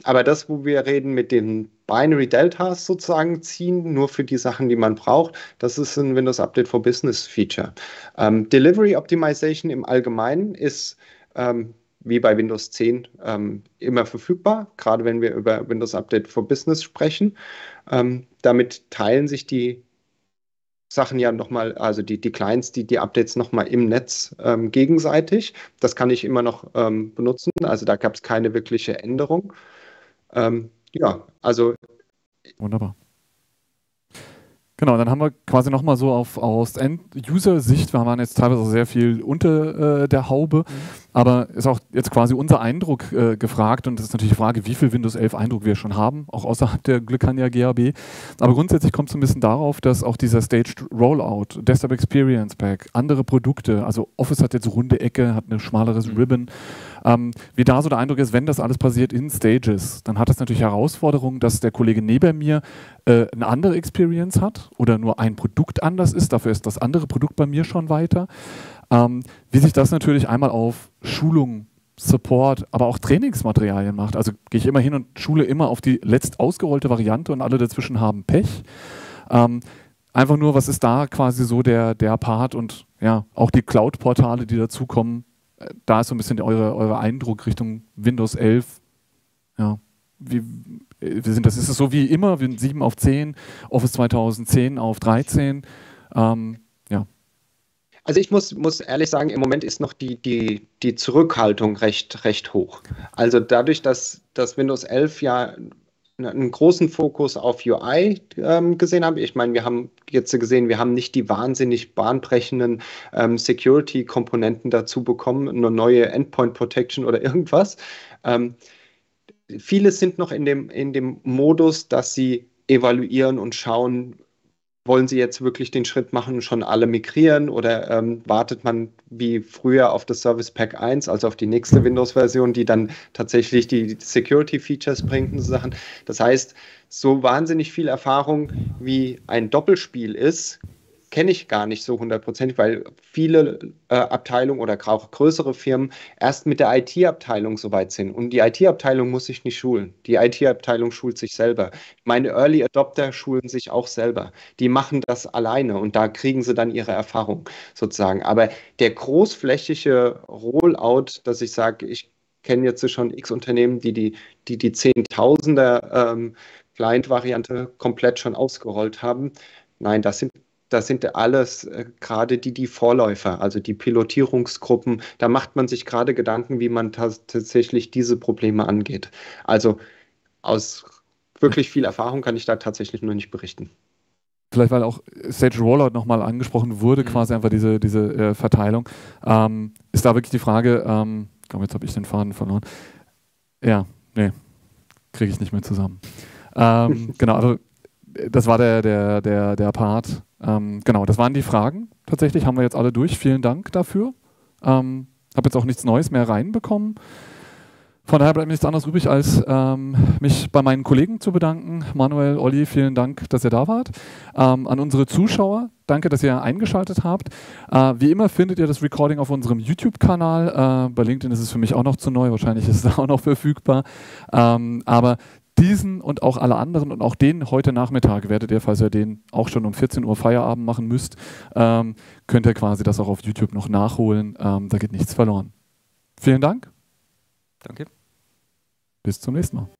Aber das, wo wir reden mit den Binary Deltas sozusagen ziehen, nur für die Sachen, die man braucht, das ist ein Windows Update for Business Feature. Ähm, Delivery Optimization im Allgemeinen ist ähm, wie bei Windows 10 ähm, immer verfügbar, gerade wenn wir über Windows Update for Business sprechen. Ähm, damit teilen sich die Sachen ja nochmal, also die, die Clients, die, die Updates nochmal im Netz ähm, gegenseitig. Das kann ich immer noch ähm, benutzen, also da gab es keine wirkliche Änderung. Ähm, ja, also. Wunderbar. Genau, dann haben wir quasi nochmal so auf, aus End-User-Sicht, wir waren jetzt teilweise sehr viel unter äh, der Haube, mhm. Aber ist auch jetzt quasi unser Eindruck äh, gefragt und das ist natürlich die Frage, wie viel Windows 11 Eindruck wir schon haben, auch außerhalb der Glückania GAB. Aber grundsätzlich kommt es ein bisschen darauf, dass auch dieser Staged Rollout, Desktop Experience Pack, andere Produkte, also Office hat jetzt runde Ecke, hat eine schmaleres mhm. Ribbon, ähm, wie da so der Eindruck ist, wenn das alles passiert in Stages, dann hat das natürlich Herausforderungen, dass der Kollege neben mir äh, eine andere Experience hat oder nur ein Produkt anders ist. Dafür ist das andere Produkt bei mir schon weiter. Ähm, wie sich das natürlich einmal auf Schulung, Support, aber auch Trainingsmaterialien macht. Also gehe ich immer hin und schule immer auf die letzt ausgerollte Variante und alle dazwischen haben Pech. Ähm, einfach nur, was ist da quasi so der, der Part und ja, auch die Cloud-Portale, die dazukommen, da ist so ein bisschen eure, eure Eindruck Richtung Windows 11. Ja, wie, wie sind das? Ist es so wie immer, 7 auf 10, Office 2010 auf 13? Ähm. Also ich muss, muss ehrlich sagen, im Moment ist noch die, die, die Zurückhaltung recht, recht hoch. Also dadurch, dass, dass Windows 11 ja einen großen Fokus auf UI ähm, gesehen habe. Ich meine, wir haben jetzt gesehen, wir haben nicht die wahnsinnig bahnbrechenden ähm, Security-Komponenten dazu bekommen, nur neue Endpoint Protection oder irgendwas. Ähm, viele sind noch in dem, in dem Modus, dass sie evaluieren und schauen, wollen Sie jetzt wirklich den Schritt machen und schon alle migrieren oder ähm, wartet man wie früher auf das Service Pack 1, also auf die nächste Windows-Version, die dann tatsächlich die Security-Features bringt und so Sachen. Das heißt, so wahnsinnig viel Erfahrung wie ein Doppelspiel ist, kenne ich gar nicht so hundertprozentig, weil viele äh, Abteilungen oder auch größere Firmen erst mit der IT-Abteilung soweit sind. Und die IT-Abteilung muss sich nicht schulen. Die IT-Abteilung schult sich selber. Meine Early Adopter schulen sich auch selber. Die machen das alleine und da kriegen sie dann ihre Erfahrung sozusagen. Aber der großflächige Rollout, dass ich sage, ich kenne jetzt schon x Unternehmen, die die, die, die Zehntausender ähm, Client-Variante komplett schon ausgerollt haben. Nein, das sind das sind alles äh, gerade die, die Vorläufer, also die Pilotierungsgruppen. Da macht man sich gerade Gedanken, wie man tatsächlich diese Probleme angeht. Also aus wirklich viel Erfahrung kann ich da tatsächlich nur nicht berichten. Vielleicht, weil auch Sage Rollout nochmal angesprochen wurde, mhm. quasi einfach diese, diese äh, Verteilung, ähm, ist da wirklich die Frage, ähm, komm, jetzt habe ich den Faden verloren. Ja, nee, kriege ich nicht mehr zusammen. ähm, genau, also das war der, der, der, der Part. Ähm, genau, das waren die Fragen. Tatsächlich haben wir jetzt alle durch. Vielen Dank dafür. Ähm, habe jetzt auch nichts Neues mehr reinbekommen. Von daher bleibt mir nichts anderes übrig, als ähm, mich bei meinen Kollegen zu bedanken. Manuel, Olli, vielen Dank, dass ihr da wart. Ähm, an unsere Zuschauer, danke, dass ihr eingeschaltet habt. Äh, wie immer findet ihr das Recording auf unserem YouTube-Kanal. Äh, bei LinkedIn ist es für mich auch noch zu neu, wahrscheinlich ist es auch noch verfügbar. Ähm, aber diesen und auch alle anderen und auch den heute Nachmittag werdet ihr, falls ihr den auch schon um 14 Uhr Feierabend machen müsst, ähm, könnt ihr quasi das auch auf YouTube noch nachholen. Ähm, da geht nichts verloren. Vielen Dank. Danke. Bis zum nächsten Mal.